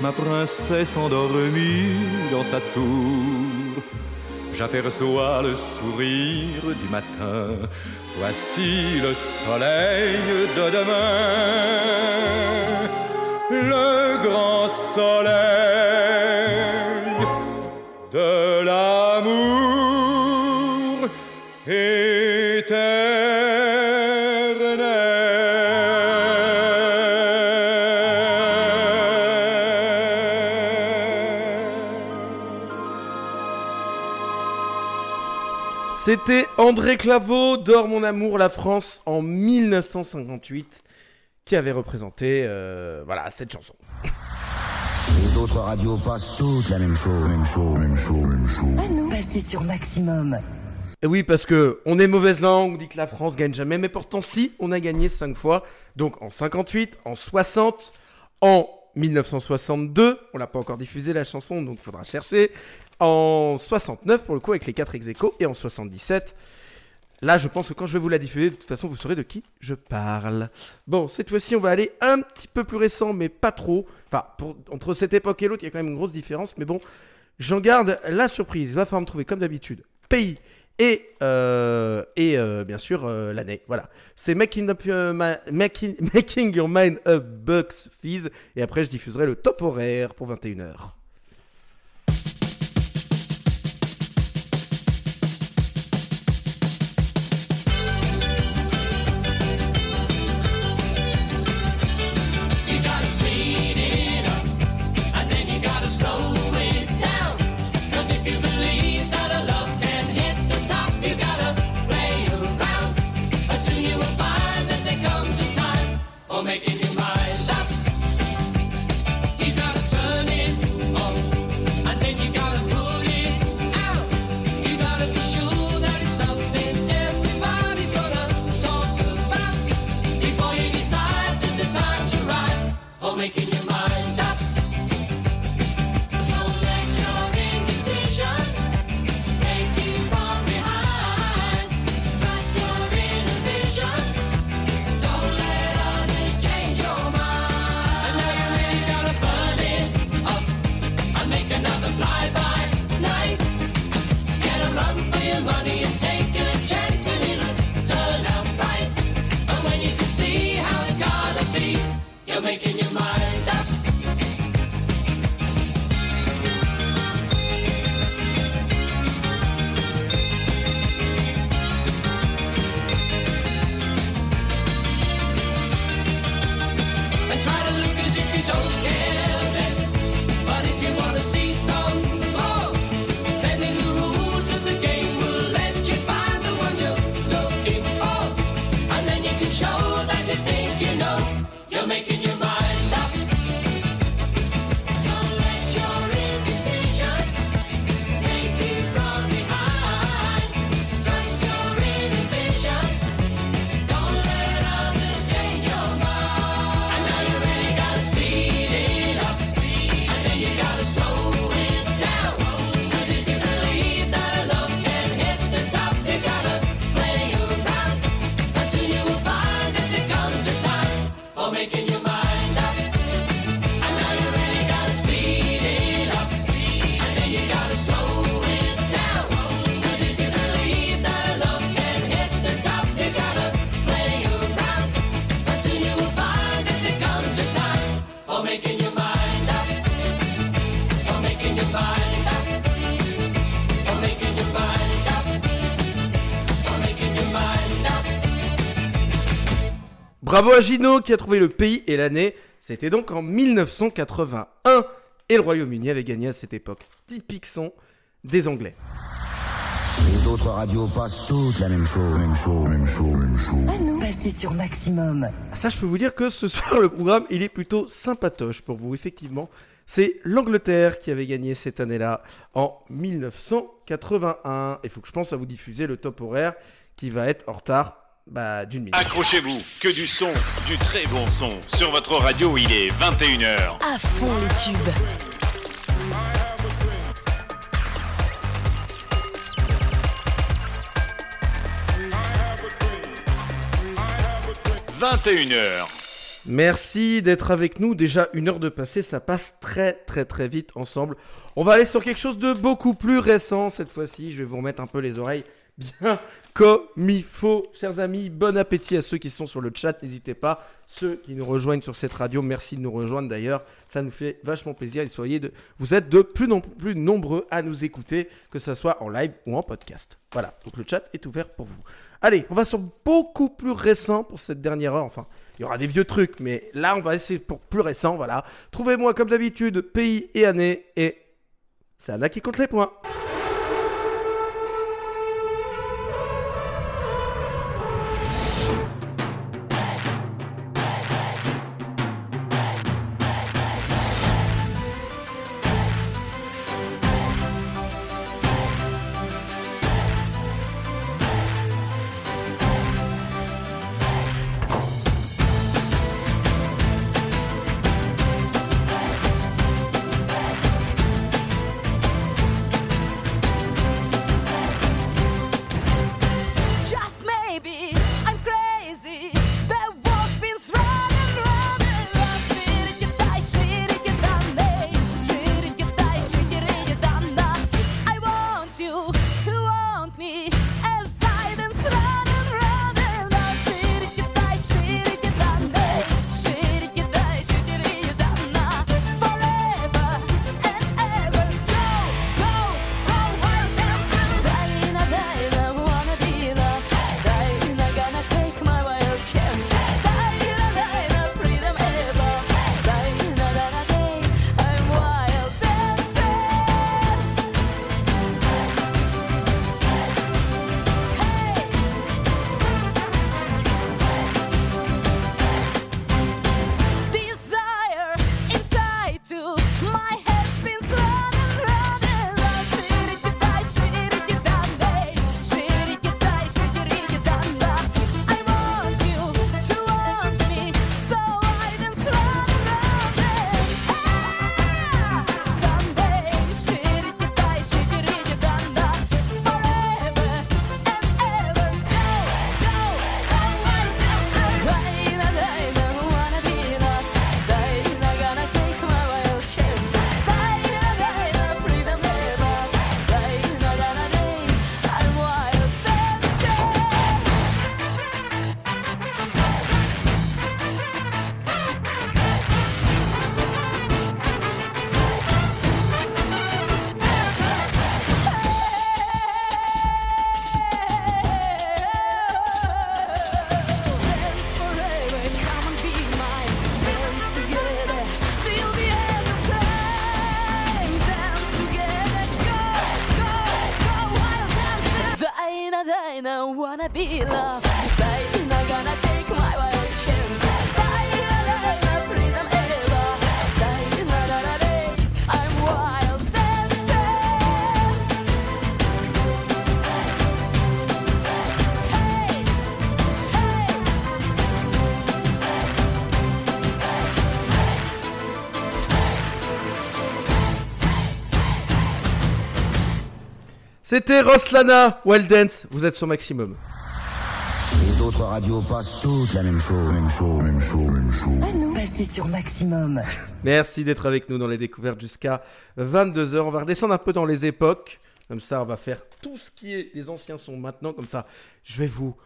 ma princesse endormie dans sa tour. J'aperçois le sourire du matin. Voici le soleil de demain, le grand soleil de l'amour C'était André Claveau, Dors mon amour, la France en 1958, qui avait représenté euh, voilà, cette chanson. Les autres radios passent toutes la même chose, même chose, même chose, même chose. Ah non Passez sur Maximum. Et oui, parce que on est mauvaise langue, on dit que la France gagne jamais, mais pourtant si, on a gagné 5 fois. Donc en 58, en 60, en 1962, on l'a pas encore diffusé la chanson, donc faudra chercher. En 69 pour le coup avec les 4 ex et en 77. Là, je pense que quand je vais vous la diffuser, de toute façon, vous saurez de qui je parle. Bon, cette fois-ci, on va aller un petit peu plus récent, mais pas trop. Enfin, entre cette époque et l'autre, il y a quand même une grosse différence. Mais bon, j'en garde la surprise. Il va falloir me trouver, comme d'habitude, pays et, euh, et euh, bien sûr euh, l'année. Voilà. C'est making Your Mind Up Bucks Fizz. Et après, je diffuserai le top horaire pour 21h. Bravo à Gino qui a trouvé le pays et l'année. C'était donc en 1981 et le Royaume-Uni avait gagné à cette époque. Typique son des Anglais. Les autres radios passent toutes la même chose, même chose, même chose, même chose. À nous, passez sur Maximum. Ah, Ça, je peux vous dire que ce soir, le programme, il est plutôt sympatoche pour vous, effectivement. C'est l'Angleterre qui avait gagné cette année-là en 1981. Il faut que je pense à vous diffuser le top horaire qui va être en retard bah, d'une minute. Accrochez-vous, que du son, du très bon son. Sur votre radio, il est 21h. À fond les tubes. 21h. Merci d'être avec nous. Déjà une heure de passé, ça passe très très très vite ensemble. On va aller sur quelque chose de beaucoup plus récent cette fois-ci. Je vais vous remettre un peu les oreilles bien comme il faut. Chers amis, bon appétit à ceux qui sont sur le chat. N'hésitez pas. Ceux qui nous rejoignent sur cette radio, merci de nous rejoindre d'ailleurs. Ça nous fait vachement plaisir. Et soyez de... Vous êtes de plus en plus nombreux à nous écouter, que ce soit en live ou en podcast. Voilà, donc le chat est ouvert pour vous. Allez, on va sur beaucoup plus récent pour cette dernière heure. Enfin, il y aura des vieux trucs, mais là, on va essayer pour plus récent. Voilà. Trouvez-moi comme d'habitude pays et année. Et c'est Anna qui compte les points. C'était Roslana Wild Dance. Vous êtes sur Maximum. Les autres radios passent toutes la même chose, même chose, même chose, même chose. À nous, passez sur Maximum. Merci d'être avec nous dans les découvertes jusqu'à 22h. On va redescendre un peu dans les époques. Comme ça, on va faire tout ce qui est les anciens sons maintenant. Comme ça, je vais vous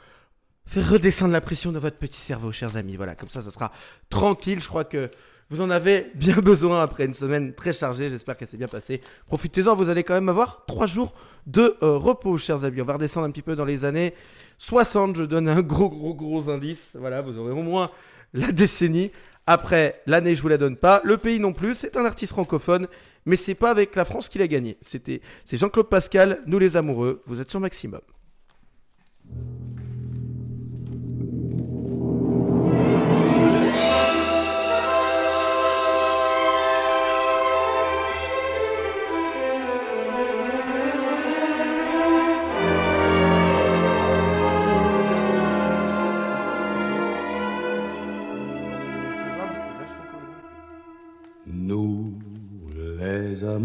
faire redescendre la pression de votre petit cerveau, chers amis. Voilà, comme ça, ça sera tranquille. Je crois que vous en avez bien besoin après une semaine très chargée. J'espère qu'elle s'est bien passée. Profitez-en, vous allez quand même avoir trois jours de euh, repos, chers amis. On va redescendre un petit peu dans les années 60. Je donne un gros, gros, gros indice. Voilà, vous aurez au moins la décennie. Après, l'année, je vous la donne pas. Le pays non plus, c'est un artiste francophone, mais c'est pas avec la France qu'il a gagné. C'était, c'est Jean-Claude Pascal, Nous les amoureux. Vous êtes sur Maximum.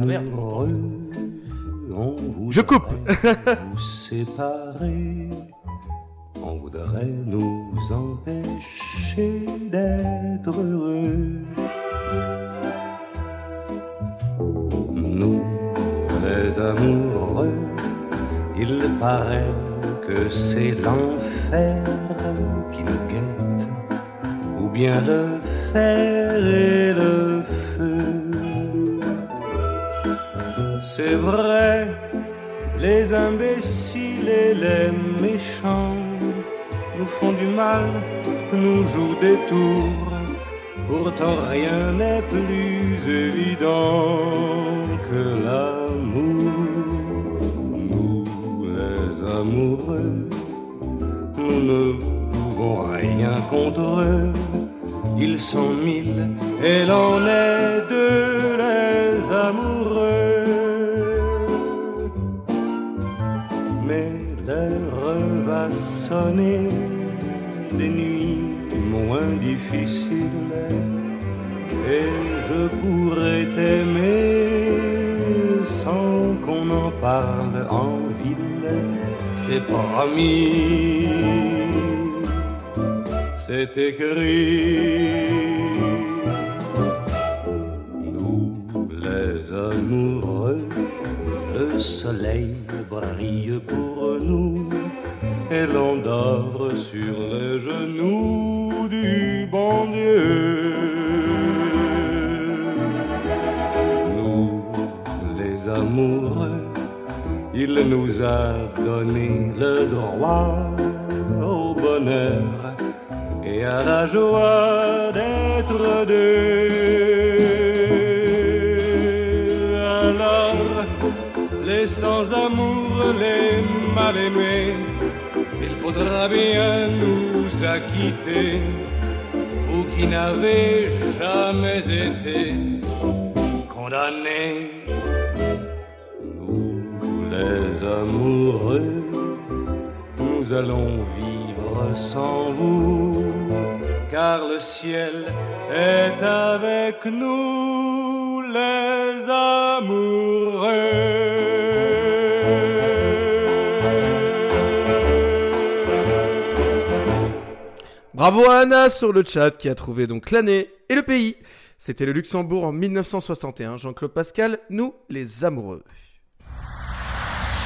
Amoureux, on voudrait Je coupe. nous séparer. On voudrait nous empêcher d'être heureux. Nous, les amoureux, il paraît que c'est l'enfer qui nous guette, ou bien le fer et le C'est vrai, les imbéciles et les méchants nous font du mal, nous jouent des tours. Pourtant rien n'est plus évident que l'amour. Nous, les amoureux, nous ne pouvons rien contre eux. Ils sont mille et l'on est deux va sonner des nuits moins difficiles et je pourrais t'aimer sans qu'on en parle en ville. C'est promis, c'est écrit. Nous, les amoureux, le soleil brille pour nous et l'on dort sur les genoux du bon Dieu. Nous, les amoureux, il nous a donné le droit au bonheur et à la joie d'être deux. Alors, les sans-amour, les mal-aimés, faudra bien nous acquitter, vous qui n'avez jamais été condamnés. Nous, les amoureux, nous allons vivre sans vous, car le ciel est avec nous, les amoureux. Bravo à Anna sur le chat qui a trouvé donc l'année et le pays. C'était le Luxembourg en 1961. Jean-Claude Pascal, nous les amoureux.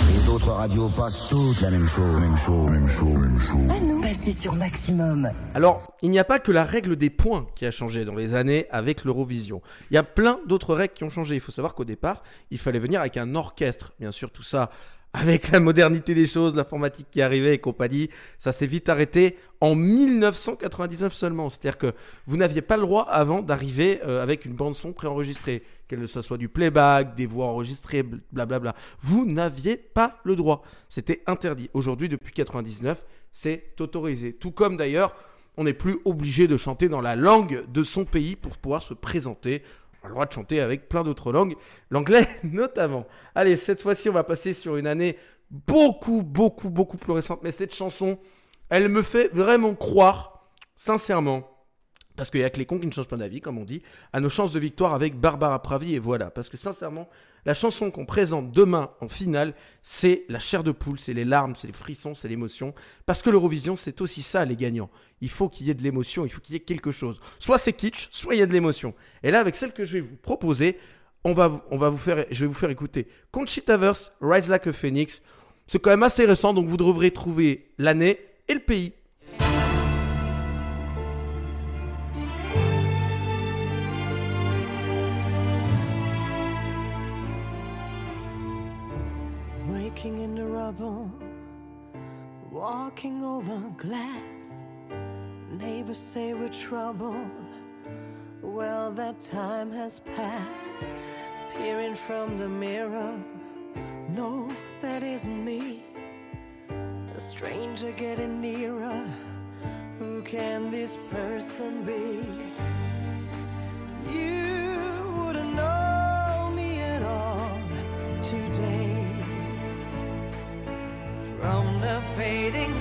Les autres radios passent toutes la même chose, même chose, même chose, même chose. Ah non, passez sur Maximum. Alors, il n'y a pas que la règle des points qui a changé dans les années avec l'Eurovision. Il y a plein d'autres règles qui ont changé. Il faut savoir qu'au départ, il fallait venir avec un orchestre. Bien sûr, tout ça avec la modernité des choses, l'informatique qui arrivait et compagnie, ça s'est vite arrêté en 1999 seulement. C'est-à-dire que vous n'aviez pas le droit avant d'arriver euh, avec une bande son préenregistrée, qu'elle ce soit du playback, des voix enregistrées, blablabla. Vous n'aviez pas le droit. C'était interdit. Aujourd'hui, depuis 99, c'est autorisé. Tout comme d'ailleurs, on n'est plus obligé de chanter dans la langue de son pays pour pouvoir se présenter. Le droit de chanter avec plein d'autres langues, l'anglais notamment. Allez, cette fois-ci, on va passer sur une année beaucoup, beaucoup, beaucoup plus récente. Mais cette chanson, elle me fait vraiment croire, sincèrement, parce qu'il n'y a que les cons qui ne changent pas d'avis, comme on dit, à nos chances de victoire avec Barbara Pravi. Et voilà, parce que sincèrement, la chanson qu'on présente demain en finale, c'est la chair de poule, c'est les larmes, c'est les frissons, c'est l'émotion. Parce que l'Eurovision, c'est aussi ça, les gagnants. Il faut qu'il y ait de l'émotion, il faut qu'il y ait quelque chose. Soit c'est kitsch, soit il y a de l'émotion. Et là, avec celle que je vais vous proposer, on va, on va vous faire, je vais vous faire écouter Conchita Verse, Rise Like a Phoenix. C'est quand même assez récent, donc vous devrez trouver l'année et le pays. Walking over glass. Neighbors say we're trouble, Well, that time has passed. Peering from the mirror. No, that isn't me. A stranger getting nearer. Who can this person be? You fading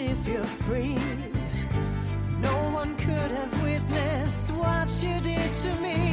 if you're free. No one could have witnessed what you did to me.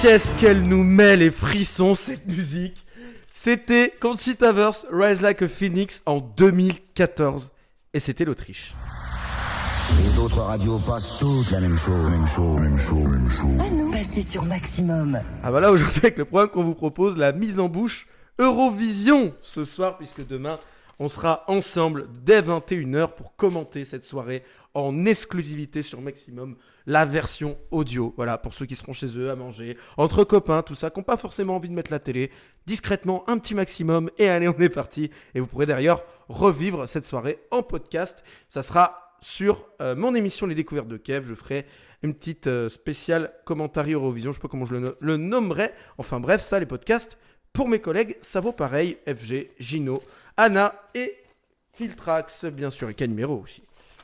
Qu'est-ce qu'elle nous met les frissons cette musique? C'était Conchita Wurst, Rise Like a Phoenix en 2014 et c'était l'Autriche. Les autres radios passent toutes la même chose, même chose, même chose, même chose. Ah non, passez sur Maximum. Ah bah là aujourd'hui avec le programme qu'on vous propose, la mise en bouche Eurovision ce soir puisque demain on sera ensemble dès 21h pour commenter cette soirée en exclusivité sur Maximum, la version audio. Voilà, pour ceux qui seront chez eux à manger, entre copains, tout ça, qui n'ont pas forcément envie de mettre la télé, discrètement un petit maximum et allez on est parti. Et vous pourrez d'ailleurs revivre cette soirée en podcast. Ça sera sur euh, mon émission Les Découvertes de Kev. Je ferai une petite euh, spéciale commentaire Eurovision. Je sais pas comment je le nommerai. Enfin bref, ça, les podcasts. Pour mes collègues, ça vaut pareil. FG, Gino, Anna et Filtrax, bien sûr, et Canimero aussi.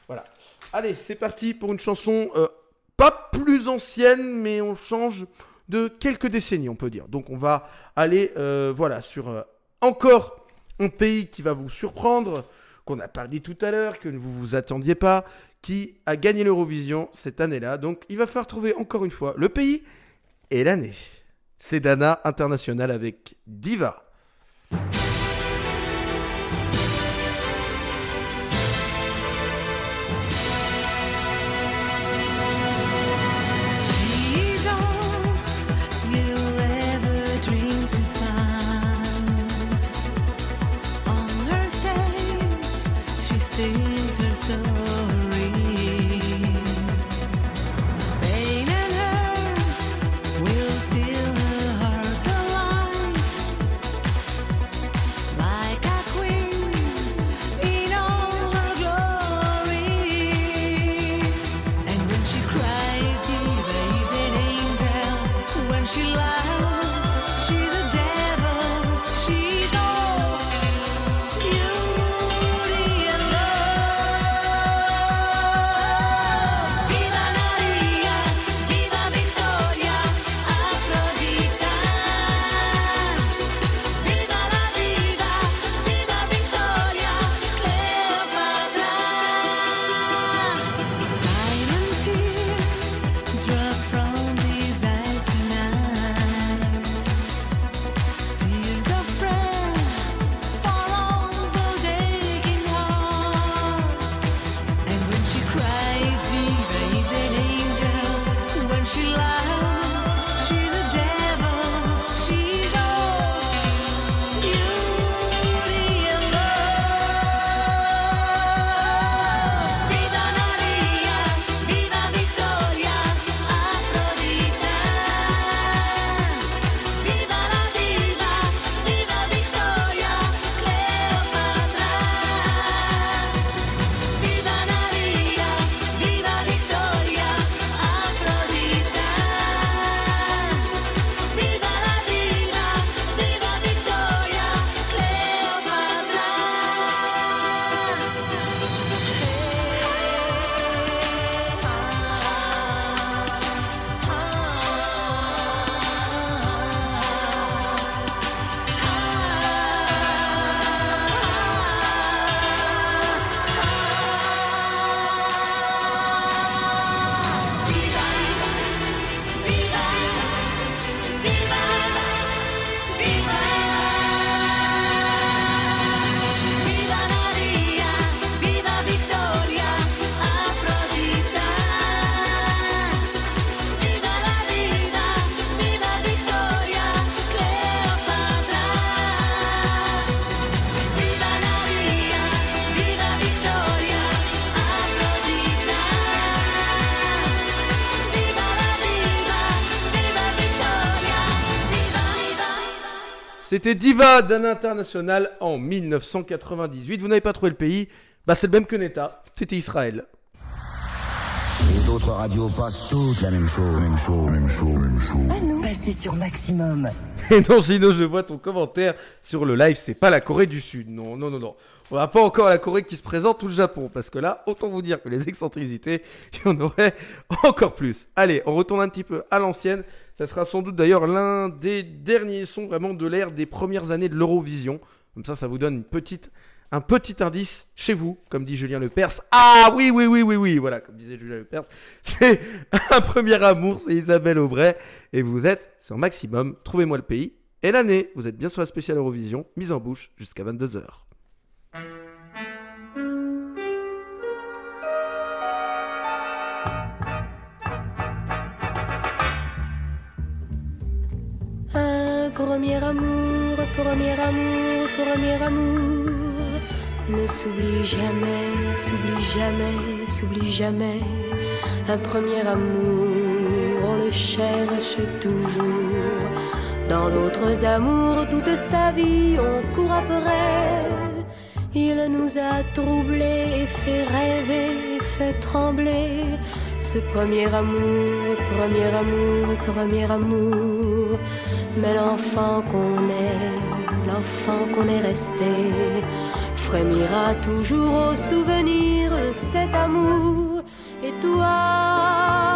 Voilà. Allez, c'est parti pour une chanson euh, pas plus ancienne, mais on change de quelques décennies, on peut dire. Donc on va aller, euh, voilà, sur euh, encore un pays qui va vous surprendre, qu'on a parlé tout à l'heure, que vous vous attendiez pas, qui a gagné l'Eurovision cette année-là. Donc il va falloir trouver encore une fois le pays et l'année. C'est Dana International avec Diva. C'était Diva d'un international en 1998. Vous n'avez pas trouvé le pays Bah c'est le même que Neta. C'était Israël. Les autres radios passent toutes la même chose, même chose, même chose, même chose. À nous, passez sur Maximum. Et non, Gino, je vois ton commentaire sur le live. C'est pas la Corée du Sud. Non, non, non, non. On va pas encore la Corée qui se présente ou le Japon. Parce que là, autant vous dire que les excentricités, il y en aurait encore plus. Allez, on retourne un petit peu à l'ancienne. Ça sera sans doute d'ailleurs l'un des derniers sons vraiment de l'ère des premières années de l'Eurovision. Comme ça, ça vous donne un petit indice chez vous, comme dit Julien Lepers. Ah oui, oui, oui, oui, oui, voilà, comme disait Julien Lepers. C'est un premier amour, c'est Isabelle Aubray. Et vous êtes sur Maximum. Trouvez-moi le pays et l'année. Vous êtes bien sur la spéciale Eurovision, mise en bouche jusqu'à 22h. Premier amour, premier amour, premier amour ne s'oublie jamais, s'oublie jamais, s'oublie jamais. Un premier amour, on le cherche toujours. Dans d'autres amours, toute sa vie, on court après. Il nous a troublés et fait rêver, fait trembler. Ce premier amour, premier amour, premier amour. Mais l'enfant qu'on est, l'enfant qu'on est resté, frémira toujours au souvenir de cet amour. Et toi,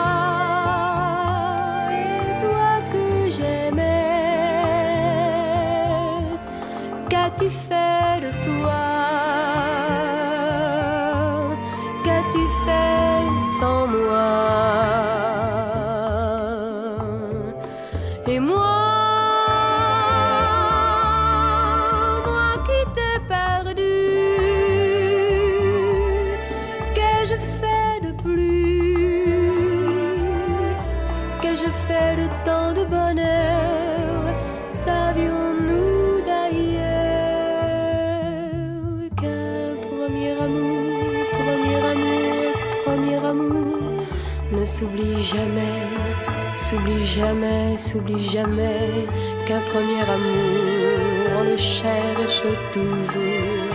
jamais, s'oublie jamais, s'oublie jamais qu'un premier amour, on le cherche toujours.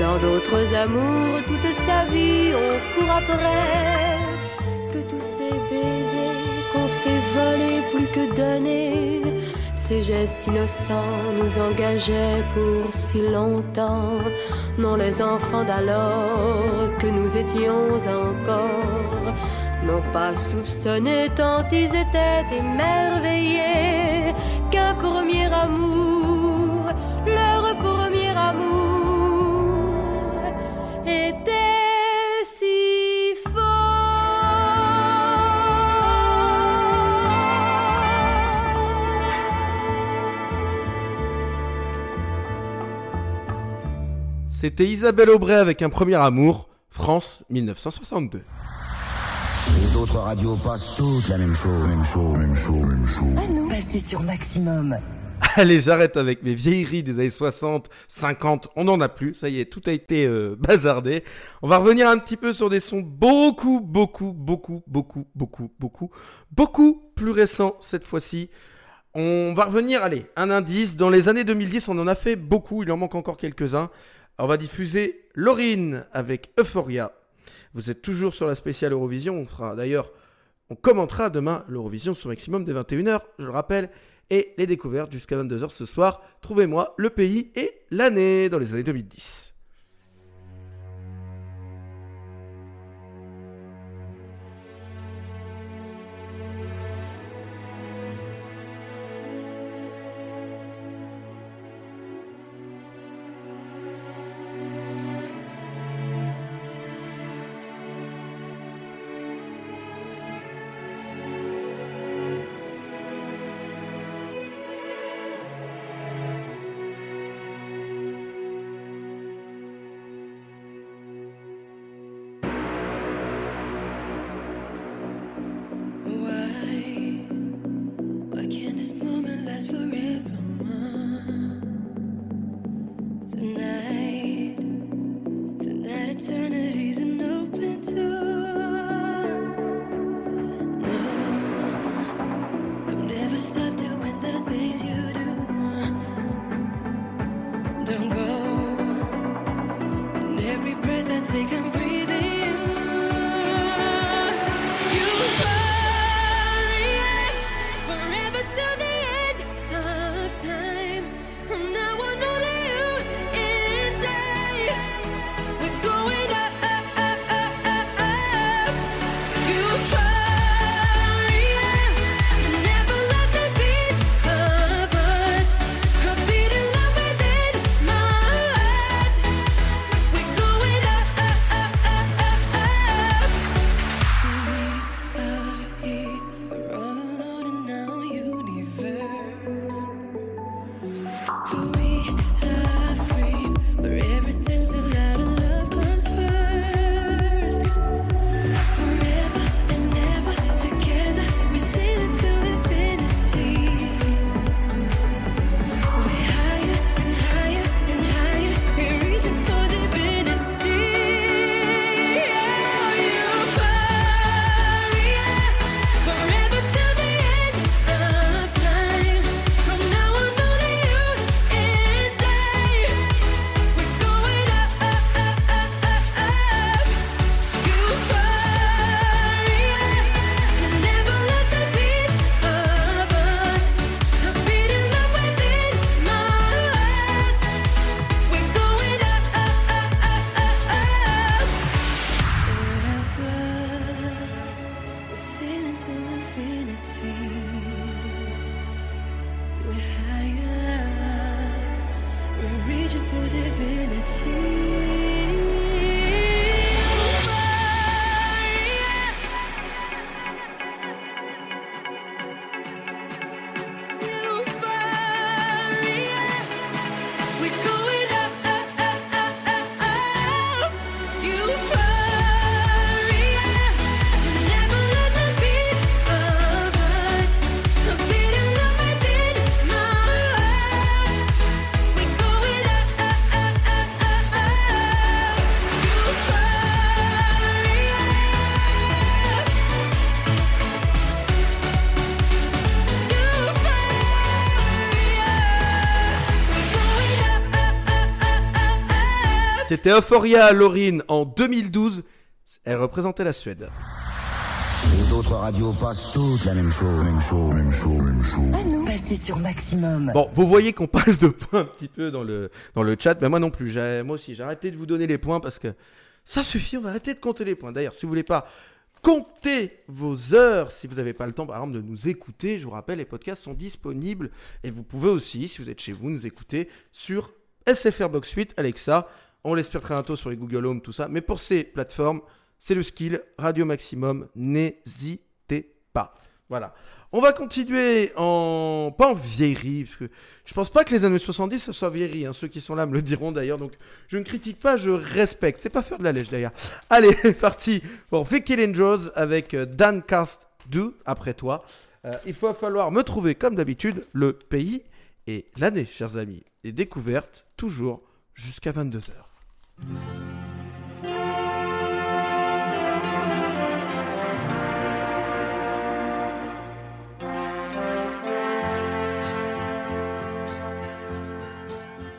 Dans d'autres amours, toute sa vie, on court après. Que tous ces baisers qu'on s'est volés plus que donnés, ces gestes innocents nous engageaient pour si longtemps. Non, les enfants d'alors que nous étions encore n'ont pas soupçonné tant ils étaient émerveillés qu'un premier amour, leur premier amour, était si C'était Isabelle Aubray avec un premier amour, France 1962. Les autres radios passent toutes la même chose, même chose, même chose, même chose. À nous, passez sur Maximum. Allez, j'arrête avec mes vieilleries des années 60, 50, on n'en a plus, ça y est, tout a été euh, bazardé. On va revenir un petit peu sur des sons beaucoup, beaucoup, beaucoup, beaucoup, beaucoup, beaucoup, beaucoup plus récents cette fois-ci. On va revenir, allez, un indice, dans les années 2010, on en a fait beaucoup, il en manque encore quelques-uns. On va diffuser Laurine avec Euphoria. Vous êtes toujours sur la spéciale Eurovision, on fera d'ailleurs, on commentera demain l'Eurovision sur Maximum dès 21h, je le rappelle et les découvertes jusqu'à 22h ce soir. Trouvez-moi le pays et l'année dans les années 2010. C'était Euphoria Laurine en 2012. Elle représentait la Suède. Les autres radios passent toutes la même chose, même chose, même chose, même chose. Ah non Passez sur Maximum. Bon, vous voyez qu'on parle de points un petit peu dans le, dans le chat, mais moi non plus. J'ai- Moi aussi, j'ai arrêté de vous donner les points parce que ça suffit, on va arrêter de compter les points. D'ailleurs, si vous voulez pas compter vos heures, si vous n'avez pas le temps, par exemple, de nous écouter, je vous rappelle, les podcasts sont disponibles et vous pouvez aussi, si vous êtes chez vous, nous écouter sur SFR Box 8, Alexa. On l'espère très bientôt sur les Google Home, tout ça. Mais pour ces plateformes, c'est le skill Radio Maximum. N'hésitez pas. Voilà. On va continuer en. Pas en vieillerie, parce que je pense pas que les années 70 ce soit vieillerie. hein. Ceux qui sont là me le diront d'ailleurs. Donc je ne critique pas, je respecte. C'est pas faire de la lèche d'ailleurs. Allez, parti pour Vicky Angels avec euh, Dan Cast 2 après toi. Euh, il va falloir me trouver comme d'habitude le pays et l'année, chers amis. Et découverte toujours jusqu'à 22h.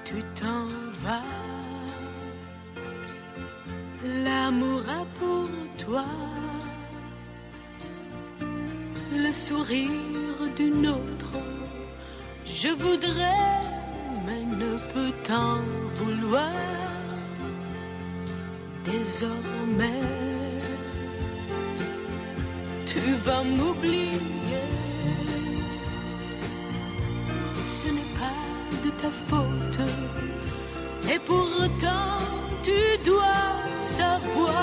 Tu t'en vas. L'amour a pour toi le sourire d'une autre. Je voudrais, mais ne peux t'en vouloir. Désormais, tu vas m'oublier. ce n'est pas de ta faute. Et pourtant, tu dois savoir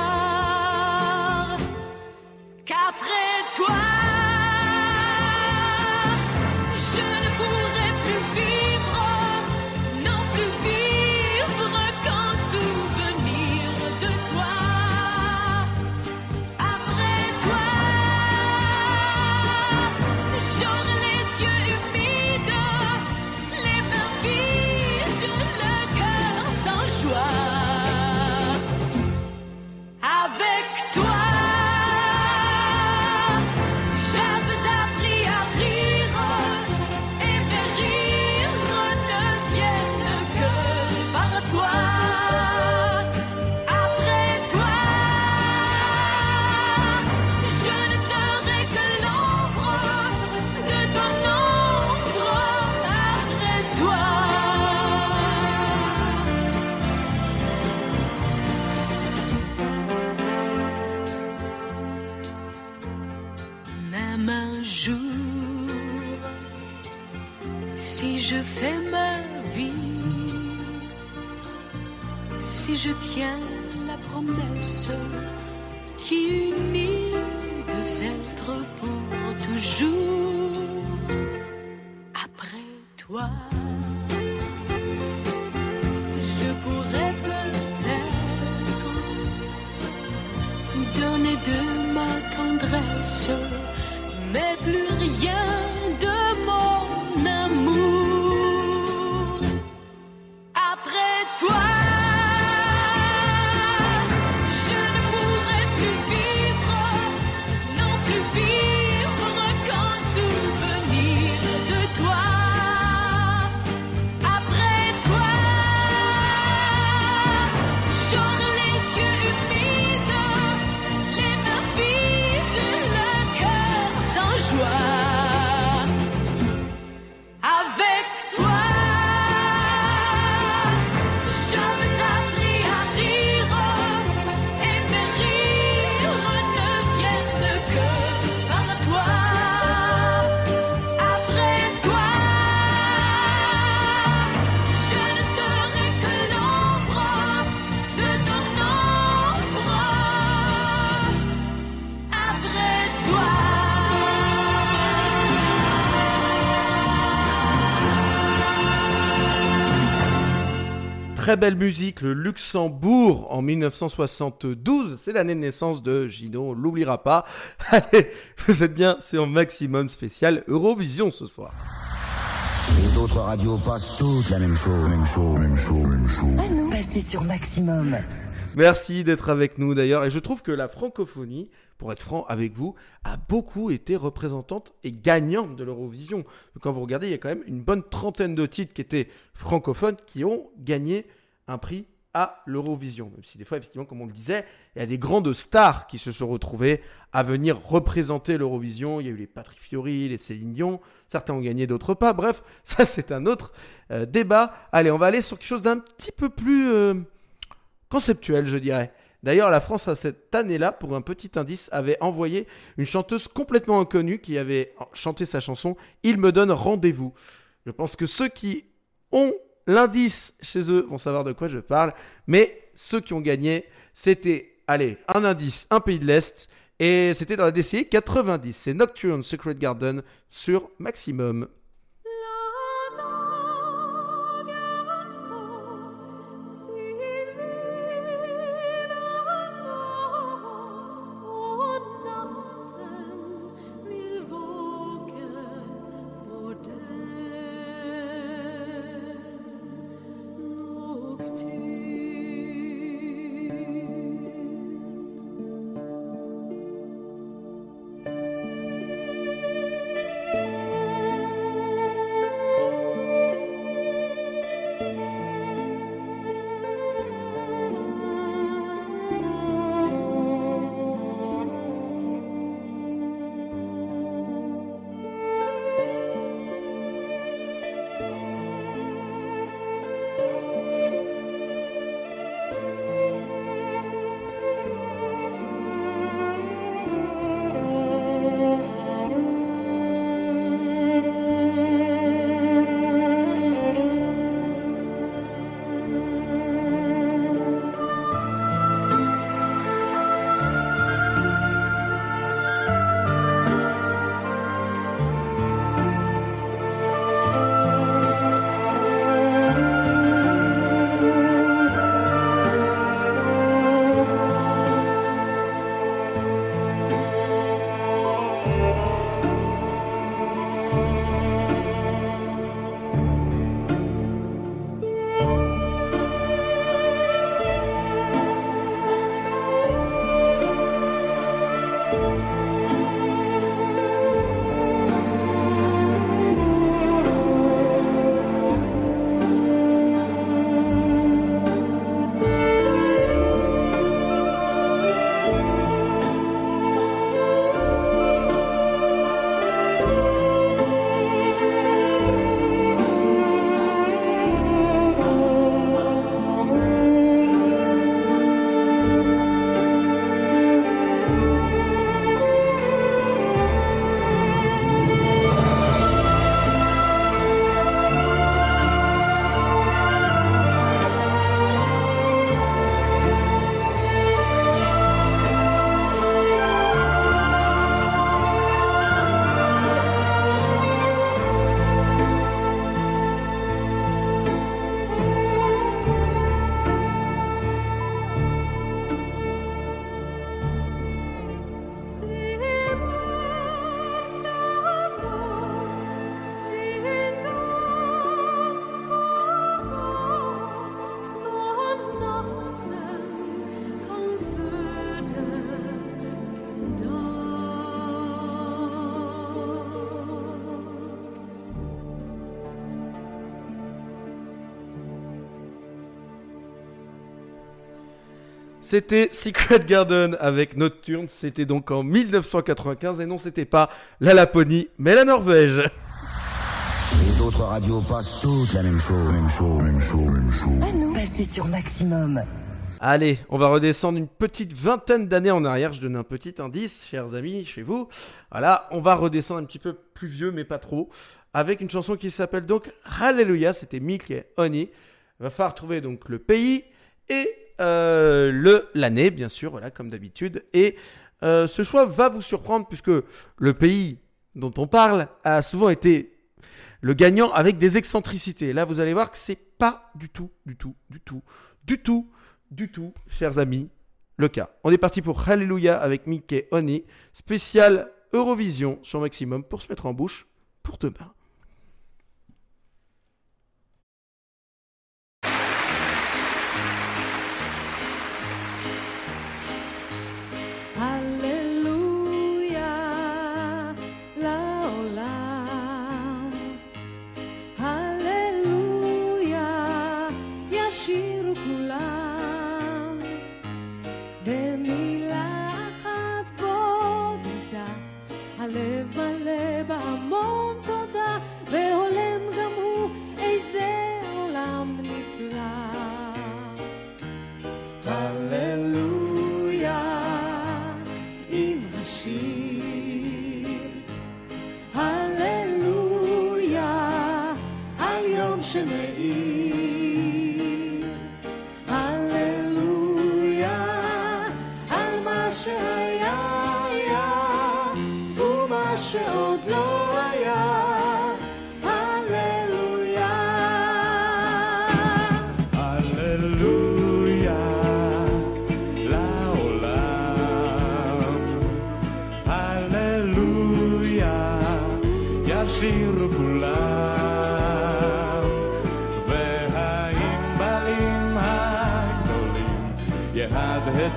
qu'après toi, je tiens la promesse qui unit deux êtres pour toujours, après toi. Je pourrais peut-être donner de ma tendresse, mais plus Très belle musique, le Luxembourg en 1972. C'est l'année de naissance de Gino, on l'oubliera pas. Allez, vous êtes bien, c'est en maximum spécial Eurovision ce soir. Les autres radios passent toutes la même chose, même chose, même chose, même chose. Ah non, passez sur Maximum. Merci d'être avec nous d'ailleurs. Et je trouve que la francophonie, pour être franc avec vous, a beaucoup été représentante et gagnante de l'Eurovision. Quand vous regardez, il y a quand même une bonne trentaine de titres qui étaient francophones qui ont gagné un prix à l'Eurovision. Même si des fois, effectivement, comme on le disait, il y a des grandes stars qui se sont retrouvées à venir représenter l'Eurovision. Il y a eu les Patrick Fiori, les Céline Dion. Certains ont gagné, d'autres pas. Bref, ça c'est un autre euh, débat. Allez, on va aller sur quelque chose d'un petit peu plus euh, conceptuel, je dirais. D'ailleurs, la France, à cette année-là, pour un petit indice, avait envoyé une chanteuse complètement inconnue qui avait chanté sa chanson Il me donne rendez-vous. Je pense que ceux qui ont l'indice chez eux vont savoir de quoi je parle. Mais ceux qui ont gagné, c'était, allez, un indice, un pays de l'Est. Et c'était dans la décennie 90. C'est Nocturne Secret Garden sur Maximum. C'était Secret Garden avec Nocturne. C'était donc en 1995 et non, c'était pas la Laponie, mais la Norvège. Les autres radios passent toutes la même chose, même chose, même chose, même chose. Ah non, passez sur Maximum. Allez, on va redescendre une petite vingtaine d'années en arrière. Je donne un petit indice, chers amis, chez vous. Voilà, on va redescendre un petit peu plus vieux, mais pas trop, avec une chanson qui s'appelle donc Hallelujah. C'était Mick et Honey. Il va falloir trouver donc le pays et euh, l'année, bien sûr, voilà, comme d'habitude. Et euh, ce choix va vous surprendre puisque le pays dont on parle a souvent été le gagnant avec des excentricités. Là, vous allez voir que c'est pas du tout, du tout, du tout, du tout, du tout, chers amis, le cas. On est parti pour Hallelujah avec Mickey Honey, spécial Eurovision sur Maximum pour se mettre en bouche pour demain.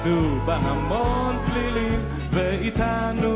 יהדהדו בהמון צלילים, ואיתנו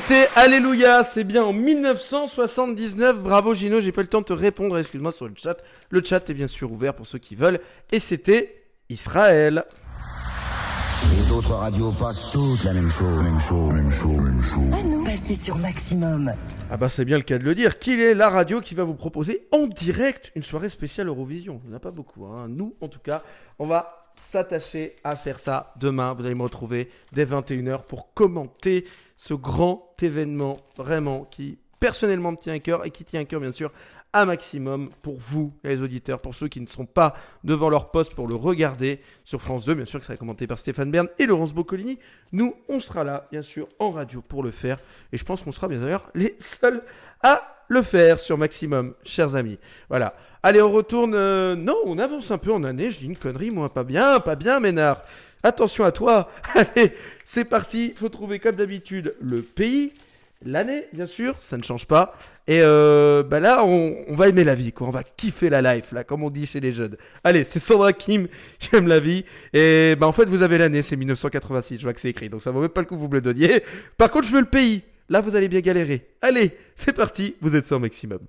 C'était Alléluia, c'est bien en 1979. Bravo Gino, j'ai pas eu le temps de te répondre, excuse-moi sur le chat. Le chat est bien sûr ouvert pour ceux qui veulent. Et c'était Israël. Les autres radios passent toutes la même chose, même chose, même chose, même chose. Ah non, passez sur Maximum. Ah bah c'est bien le cas de le dire. Qu'il est la radio qui va vous proposer en direct une soirée spéciale Eurovision. Il n'y en a pas beaucoup. hein. Nous, en tout cas, on va s'attacher à faire ça demain. Vous allez me retrouver dès 21h pour commenter ce grand événement vraiment qui personnellement me tient à cœur et qui tient à cœur bien sûr à maximum pour vous les auditeurs, pour ceux qui ne seront pas devant leur poste pour le regarder sur France 2, bien sûr que ça sera commenté par Stéphane Bern et Laurence Boccolini. Nous, on sera là bien sûr en radio pour le faire et je pense qu'on sera bien d'ailleurs les seuls à le faire sur maximum, chers amis. Voilà. Allez, on retourne. euh, Non, on avance un peu en année. Je dis une connerie, moi, pas bien, pas bien, Ménard. Attention à toi. Allez, c'est parti. Faut trouver comme d'habitude le pays l'année, bien sûr, ça ne change pas. Et euh, bah là, on, va aimer la vie, quoi. On va kiffer la life, là, comme on dit chez les jeunes. Allez, c'est Sandra Kim, j'aime la vie. Et bah en fait, vous avez l'année, c'est 1986, je vois que c'est écrit, donc ça vaut même pas le coup vous me le donniez. Par contre, je veux le pays. Là, vous allez bien galérer. Allez, c'est parti, vous êtes sur maximum.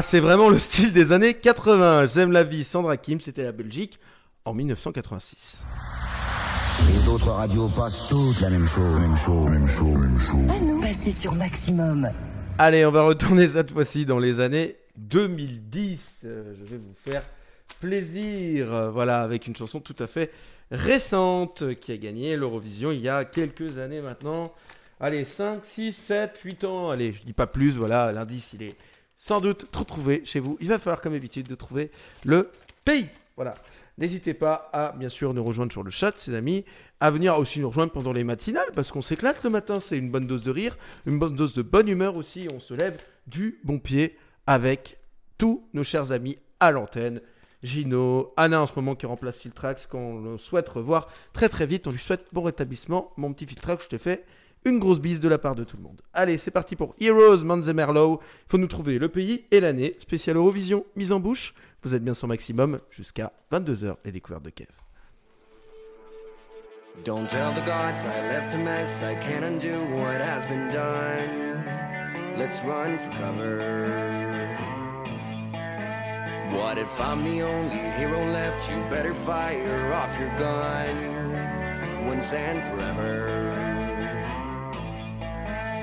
Ah, c'est vraiment le style des années 80. J'aime la vie, Sandra Kim, c'était la Belgique en 1986. Les autres radios passent toutes la même chose, même chose, même chose, même chose. Passez sur Maximum. Allez, on va retourner cette fois-ci dans les années 2010. Euh, je vais vous faire plaisir. Voilà, avec une chanson tout à fait récente qui a gagné l'Eurovision il y a quelques années maintenant. Allez, 5, 6, 7, 8 ans. Allez, je dis pas plus. Voilà, l'indice, il est sans doute retrouvé chez vous. Il va falloir, comme d'habitude, de trouver le pays. Voilà. N'hésitez pas à, bien sûr, nous rejoindre sur le chat, ces amis, à venir aussi nous rejoindre pendant les matinales, parce qu'on s'éclate le matin, c'est une bonne dose de rire, une bonne dose de bonne humeur aussi, on se lève du bon pied avec tous nos chers amis à l'antenne. Gino, Anna en ce moment qui remplace Filtrax, qu'on souhaite revoir très très vite, on lui souhaite bon rétablissement. Mon petit Filtrax, je te fais une grosse bise de la part de tout le monde. Allez, c'est parti pour Heroes, Manze Merlow. Il faut nous trouver le pays et l'année. Spécial Eurovision, mise en bouche. Vous êtes bien sur maximum jusqu'à 22h, les découvertes de Kev. Don't tell the gods I left a mess. I can't undo what has been done. Let's run for cover. What if I'm the only hero left? You better fire off your gun once and forever.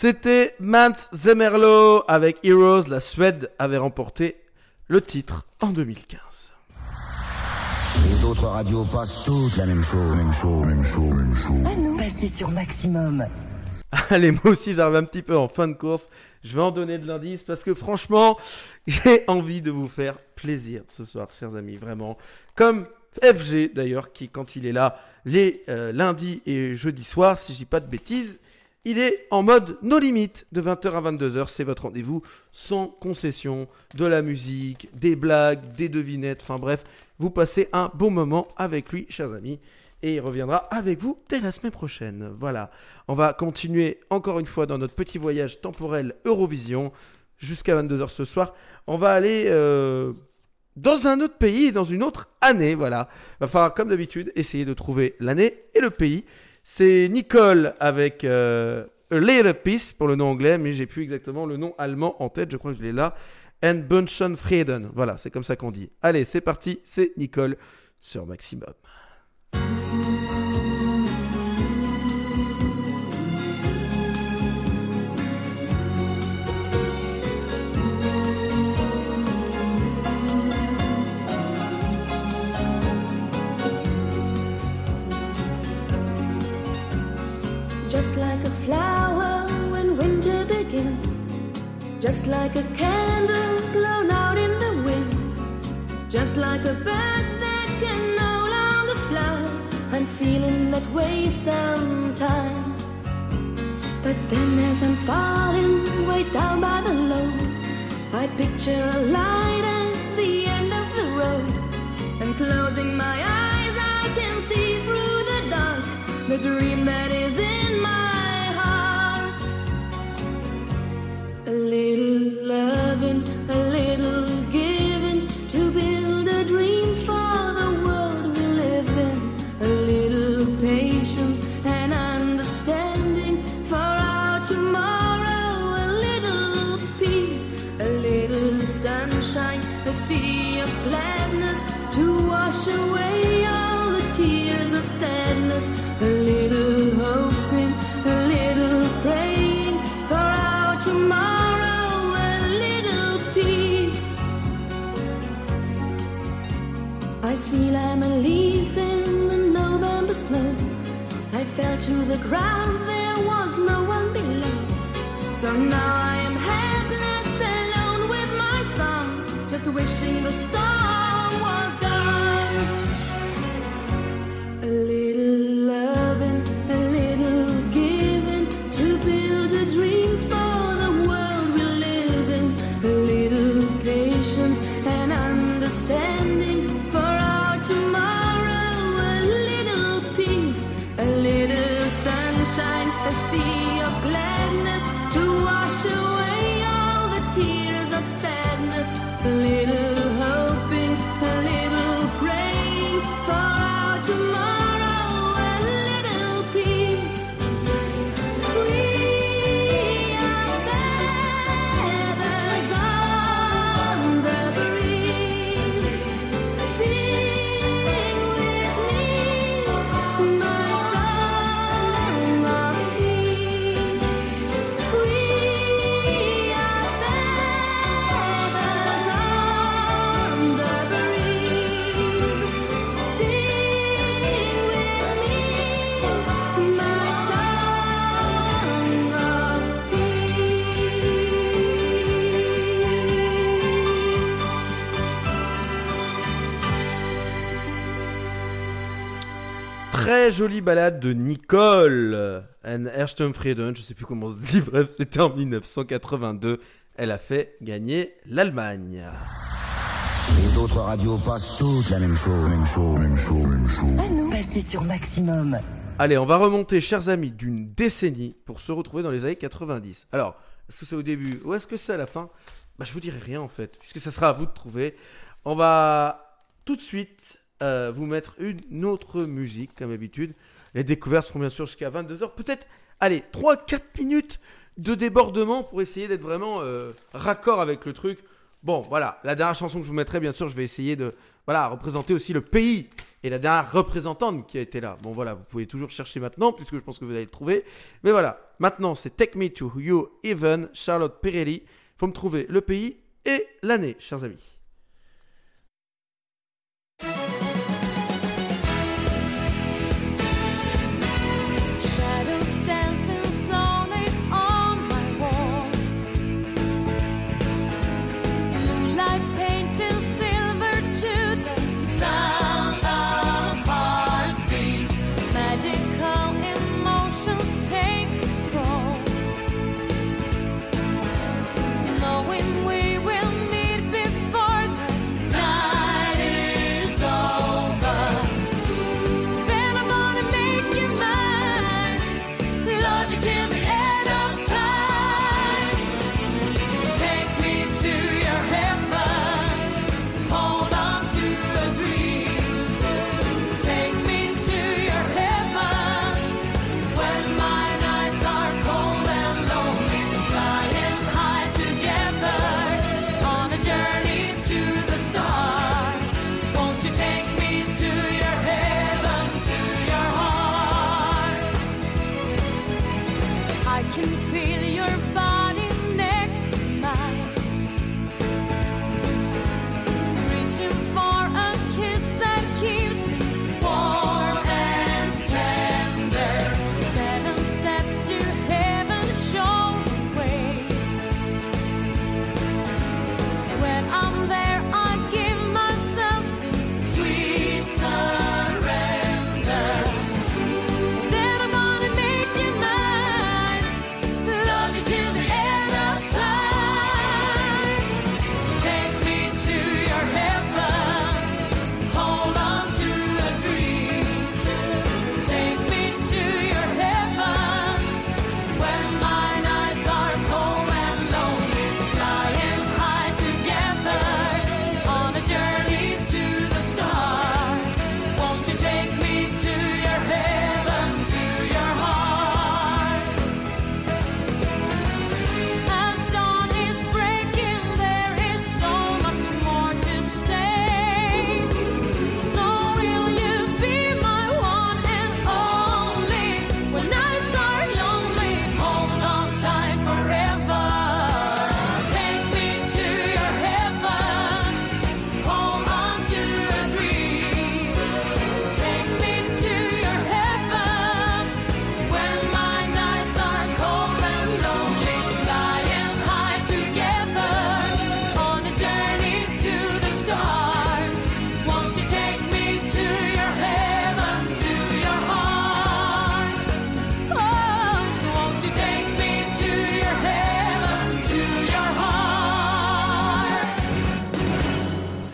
C'était Mans Zemerlo avec Heroes. La Suède avait remporté le titre en 2015. Les autres radios passent toutes la même chose, même chose, même chose, même chose. À nous, passez sur Maximum. Allez, moi aussi, j'arrive un petit peu en fin de course. Je vais en donner de l'indice parce que franchement, j'ai envie de vous faire plaisir ce soir, chers amis, vraiment. Comme FG d'ailleurs, qui quand il est là les euh, lundis et jeudis soirs, si je dis pas de bêtises, il est en mode no limite de 20h à 22h. C'est votre rendez-vous sans concession, de la musique, des blagues, des devinettes, enfin bref, vous passez un bon moment avec lui, chers amis. Et il reviendra avec vous dès la semaine prochaine. Voilà. On va continuer encore une fois dans notre petit voyage temporel Eurovision jusqu'à 22h ce soir. On va aller euh, dans un autre pays, dans une autre année. Voilà. Va falloir, comme d'habitude, essayer de trouver l'année et le pays. C'est Nicole avec euh, A Little Piece pour le nom anglais, mais j'ai plus exactement le nom allemand en tête. Je crois que je l'ai là. And Bunchen Frieden. Voilà, c'est comme ça qu'on dit. Allez, c'est parti. C'est Nicole sur Maximum. Like a candle blown out in the wind, just like a bird that can no longer fly. I'm feeling that way sometimes. But then as I'm falling way down by the load, I picture a light Très jolie balade de Nicole. And Erstenfrieden, je sais plus comment on se dit, bref, c'était en 1982. Elle a fait gagner l'Allemagne. Les autres radios passent toutes la même chose, même chose, même chose, même chose. Ah non, passez sur Maximum. Allez, on va remonter, chers amis, d'une décennie pour se retrouver dans les années 90. Alors, est-ce que c'est au début ou est-ce que c'est à la fin? Bah, je vous dirai rien en fait, puisque ça sera à vous de trouver. On va tout de suite euh, vous mettre une autre musique, comme d'habitude. Les découvertes seront bien sûr jusqu'à 22h. Peut-être, allez, 3-4 minutes de débordement pour essayer d'être vraiment euh, raccord avec le truc. Bon, voilà, la dernière chanson que je vous mettrai, bien sûr, je vais essayer de voilà, représenter aussi le pays et la dernière représentante qui a été là. Bon, voilà, vous pouvez toujours chercher maintenant, puisque je pense que vous allez le trouver. Mais voilà, maintenant, c'est Take Me to You Even, Charlotte Pirelli. Faut me trouver le pays et l'année, chers amis.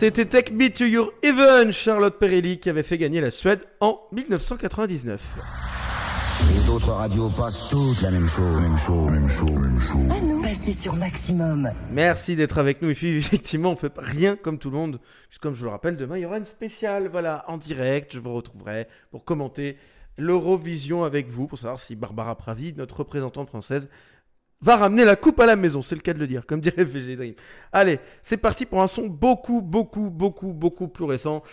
C'était Take Me to Your Heaven, Charlotte Perelli, qui avait fait gagner la Suède en 1999. Les autres radios passent toutes la même chose, même chose, même chose, même chose. À nous, passez sur Maximum. Merci d'être avec nous. Et puis, effectivement, on fait pas rien comme tout le monde. Puisque, comme je vous le rappelle, demain, il y aura une spéciale, voilà, en direct. Je vous retrouverai pour commenter l'Eurovision avec vous, pour savoir si Barbara Pravi, notre représentante française, va ramener la coupe à la maison. C'est le cas de le dire, comme dirait VG Dream. Allez, c'est parti pour un son beaucoup, beaucoup, beaucoup, beaucoup plus récent.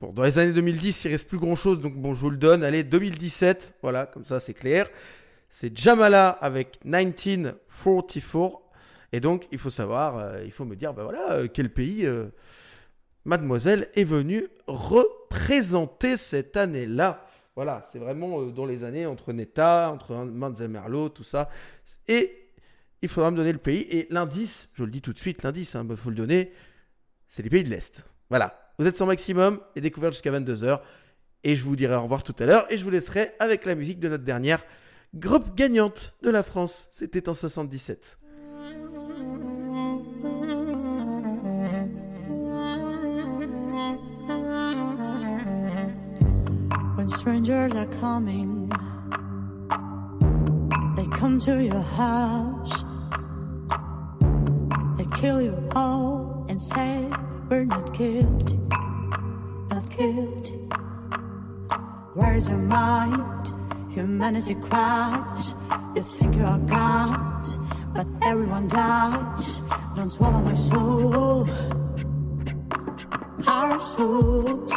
Bon, dans les années 2010, il reste plus grand chose, donc bon, je vous le donne. Allez, 2017, voilà, comme ça, c'est clair. C'est Jamala avec 1944. Et donc, il faut savoir, euh, il faut me dire, ben voilà, euh, quel pays euh, mademoiselle est venue représenter cette année-là. Voilà, c'est vraiment dans les années entre Netta, entre Manz et Merlot, tout ça. Et il faudra me donner le pays. Et l'indice, je le dis tout de suite, l'indice, il faut le donner, c'est les pays de l'Est. Voilà. Vous êtes sans maximum et découverte jusqu'à 22h. Et je vous dirai au revoir tout à l'heure. Et je vous laisserai avec la musique de notre dernière groupe gagnante de la France. C'était en 77. When strangers are coming, they come to your house. Kill you all and say, We're not guilty, not guilty. Where's your mind? Humanity cries. You think you are God, but everyone dies. Don't swallow my soul, our souls.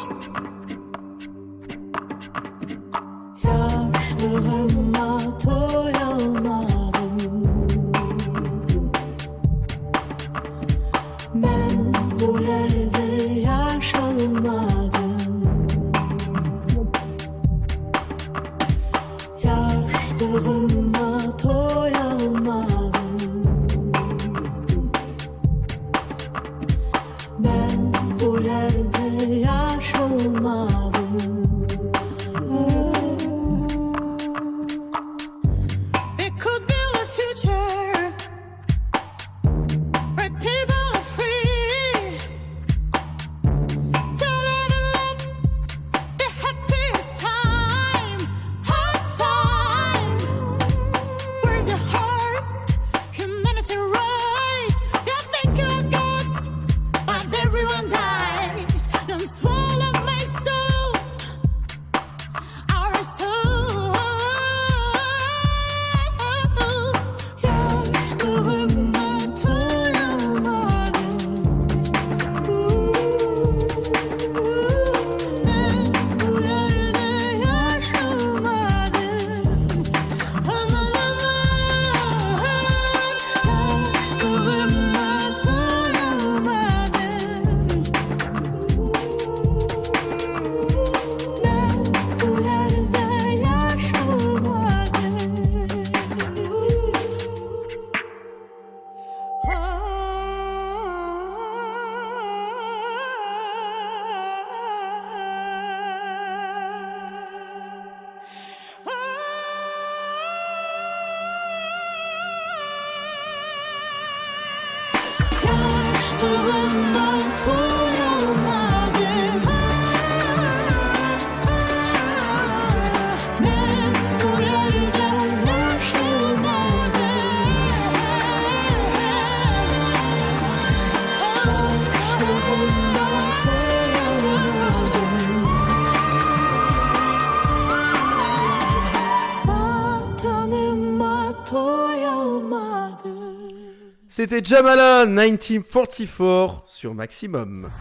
C'était Jamala 1944 sur Maximum.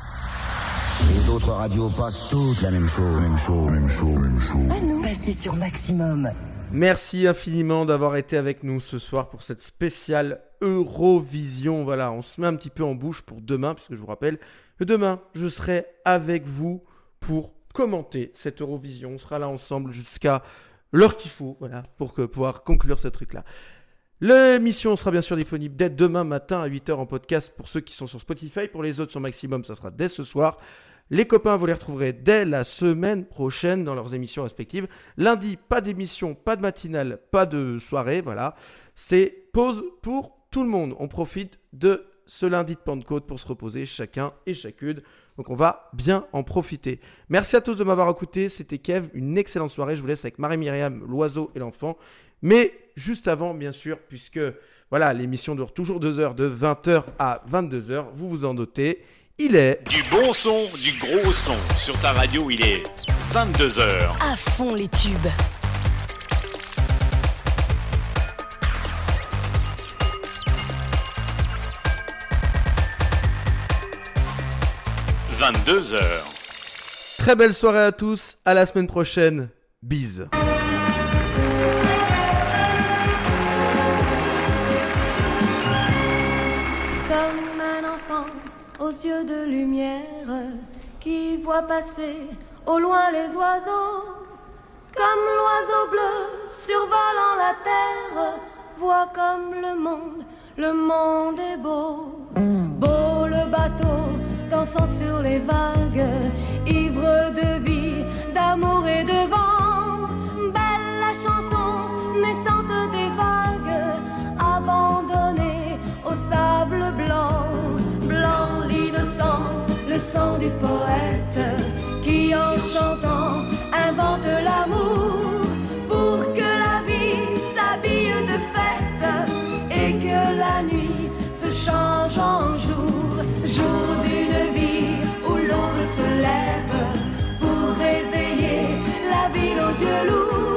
Les autres radios passent toutes la même chose, même chose, même chose, même chose. Passez sur Maximum. Merci infiniment d'avoir été avec nous ce soir pour cette spéciale Eurovision. Voilà, on se met un petit peu en bouche pour demain, puisque je vous rappelle que demain, je serai avec vous pour commenter cette Eurovision. On sera là ensemble jusqu'à l'heure qu'il faut, voilà, pour que, pouvoir conclure ce truc-là. L'émission sera bien sûr disponible dès demain matin à 8h en podcast pour ceux qui sont sur Spotify. Pour les autres sur Maximum, ça sera dès ce soir. Les copains, vous les retrouverez dès la semaine prochaine dans leurs émissions respectives. Lundi, pas d'émission, pas de matinale, pas de soirée, voilà. C'est pause pour tout le monde. On profite de ce lundi de Pentecôte pour se reposer chacun et chacune. Donc on va bien en profiter. Merci à tous de m'avoir écouté. C'était Kev, une excellente soirée. Je vous laisse avec Marie-Myriam, l'oiseau et l'enfant. Mais juste avant, bien sûr, puisque voilà, l'émission dure toujours deux heures, de 20h à 22h, vous vous en dotez. Il est Du bon son, du gros son. Sur ta radio, il est 22h. À fond les tubes. – 22h. très belle soirée à tous. À la semaine prochaine. Bise. Aux yeux de lumière qui voit passer au loin les oiseaux. Comme l'oiseau bleu survolant la terre, voit comme le monde, le monde est beau. Beau le bateau dansant sur les vagues, ivre de vie, d'amour et de vent. Belle la chanson naissante des vagues, abandonnée au sable blanc. Le sang du poète qui en chantant invente l'amour pour que la vie s'habille de fête et que la nuit se change en jour, jour d'une vie où l'aube se lève pour réveiller la ville aux yeux lourds,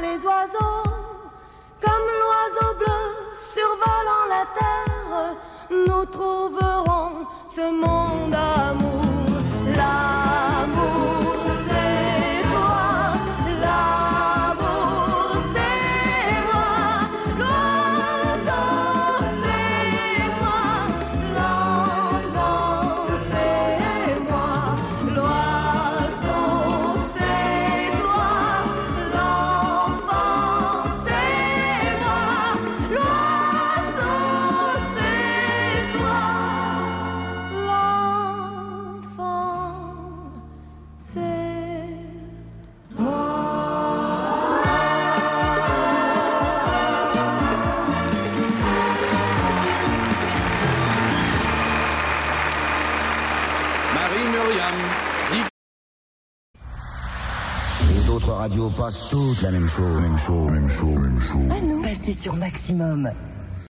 les oiseaux. Comme l'oiseau bleu survolant la terre, nous trouverons ce monde d'amour. L'amour, La même chose, même chose, même même chose. Passez sur Maximum.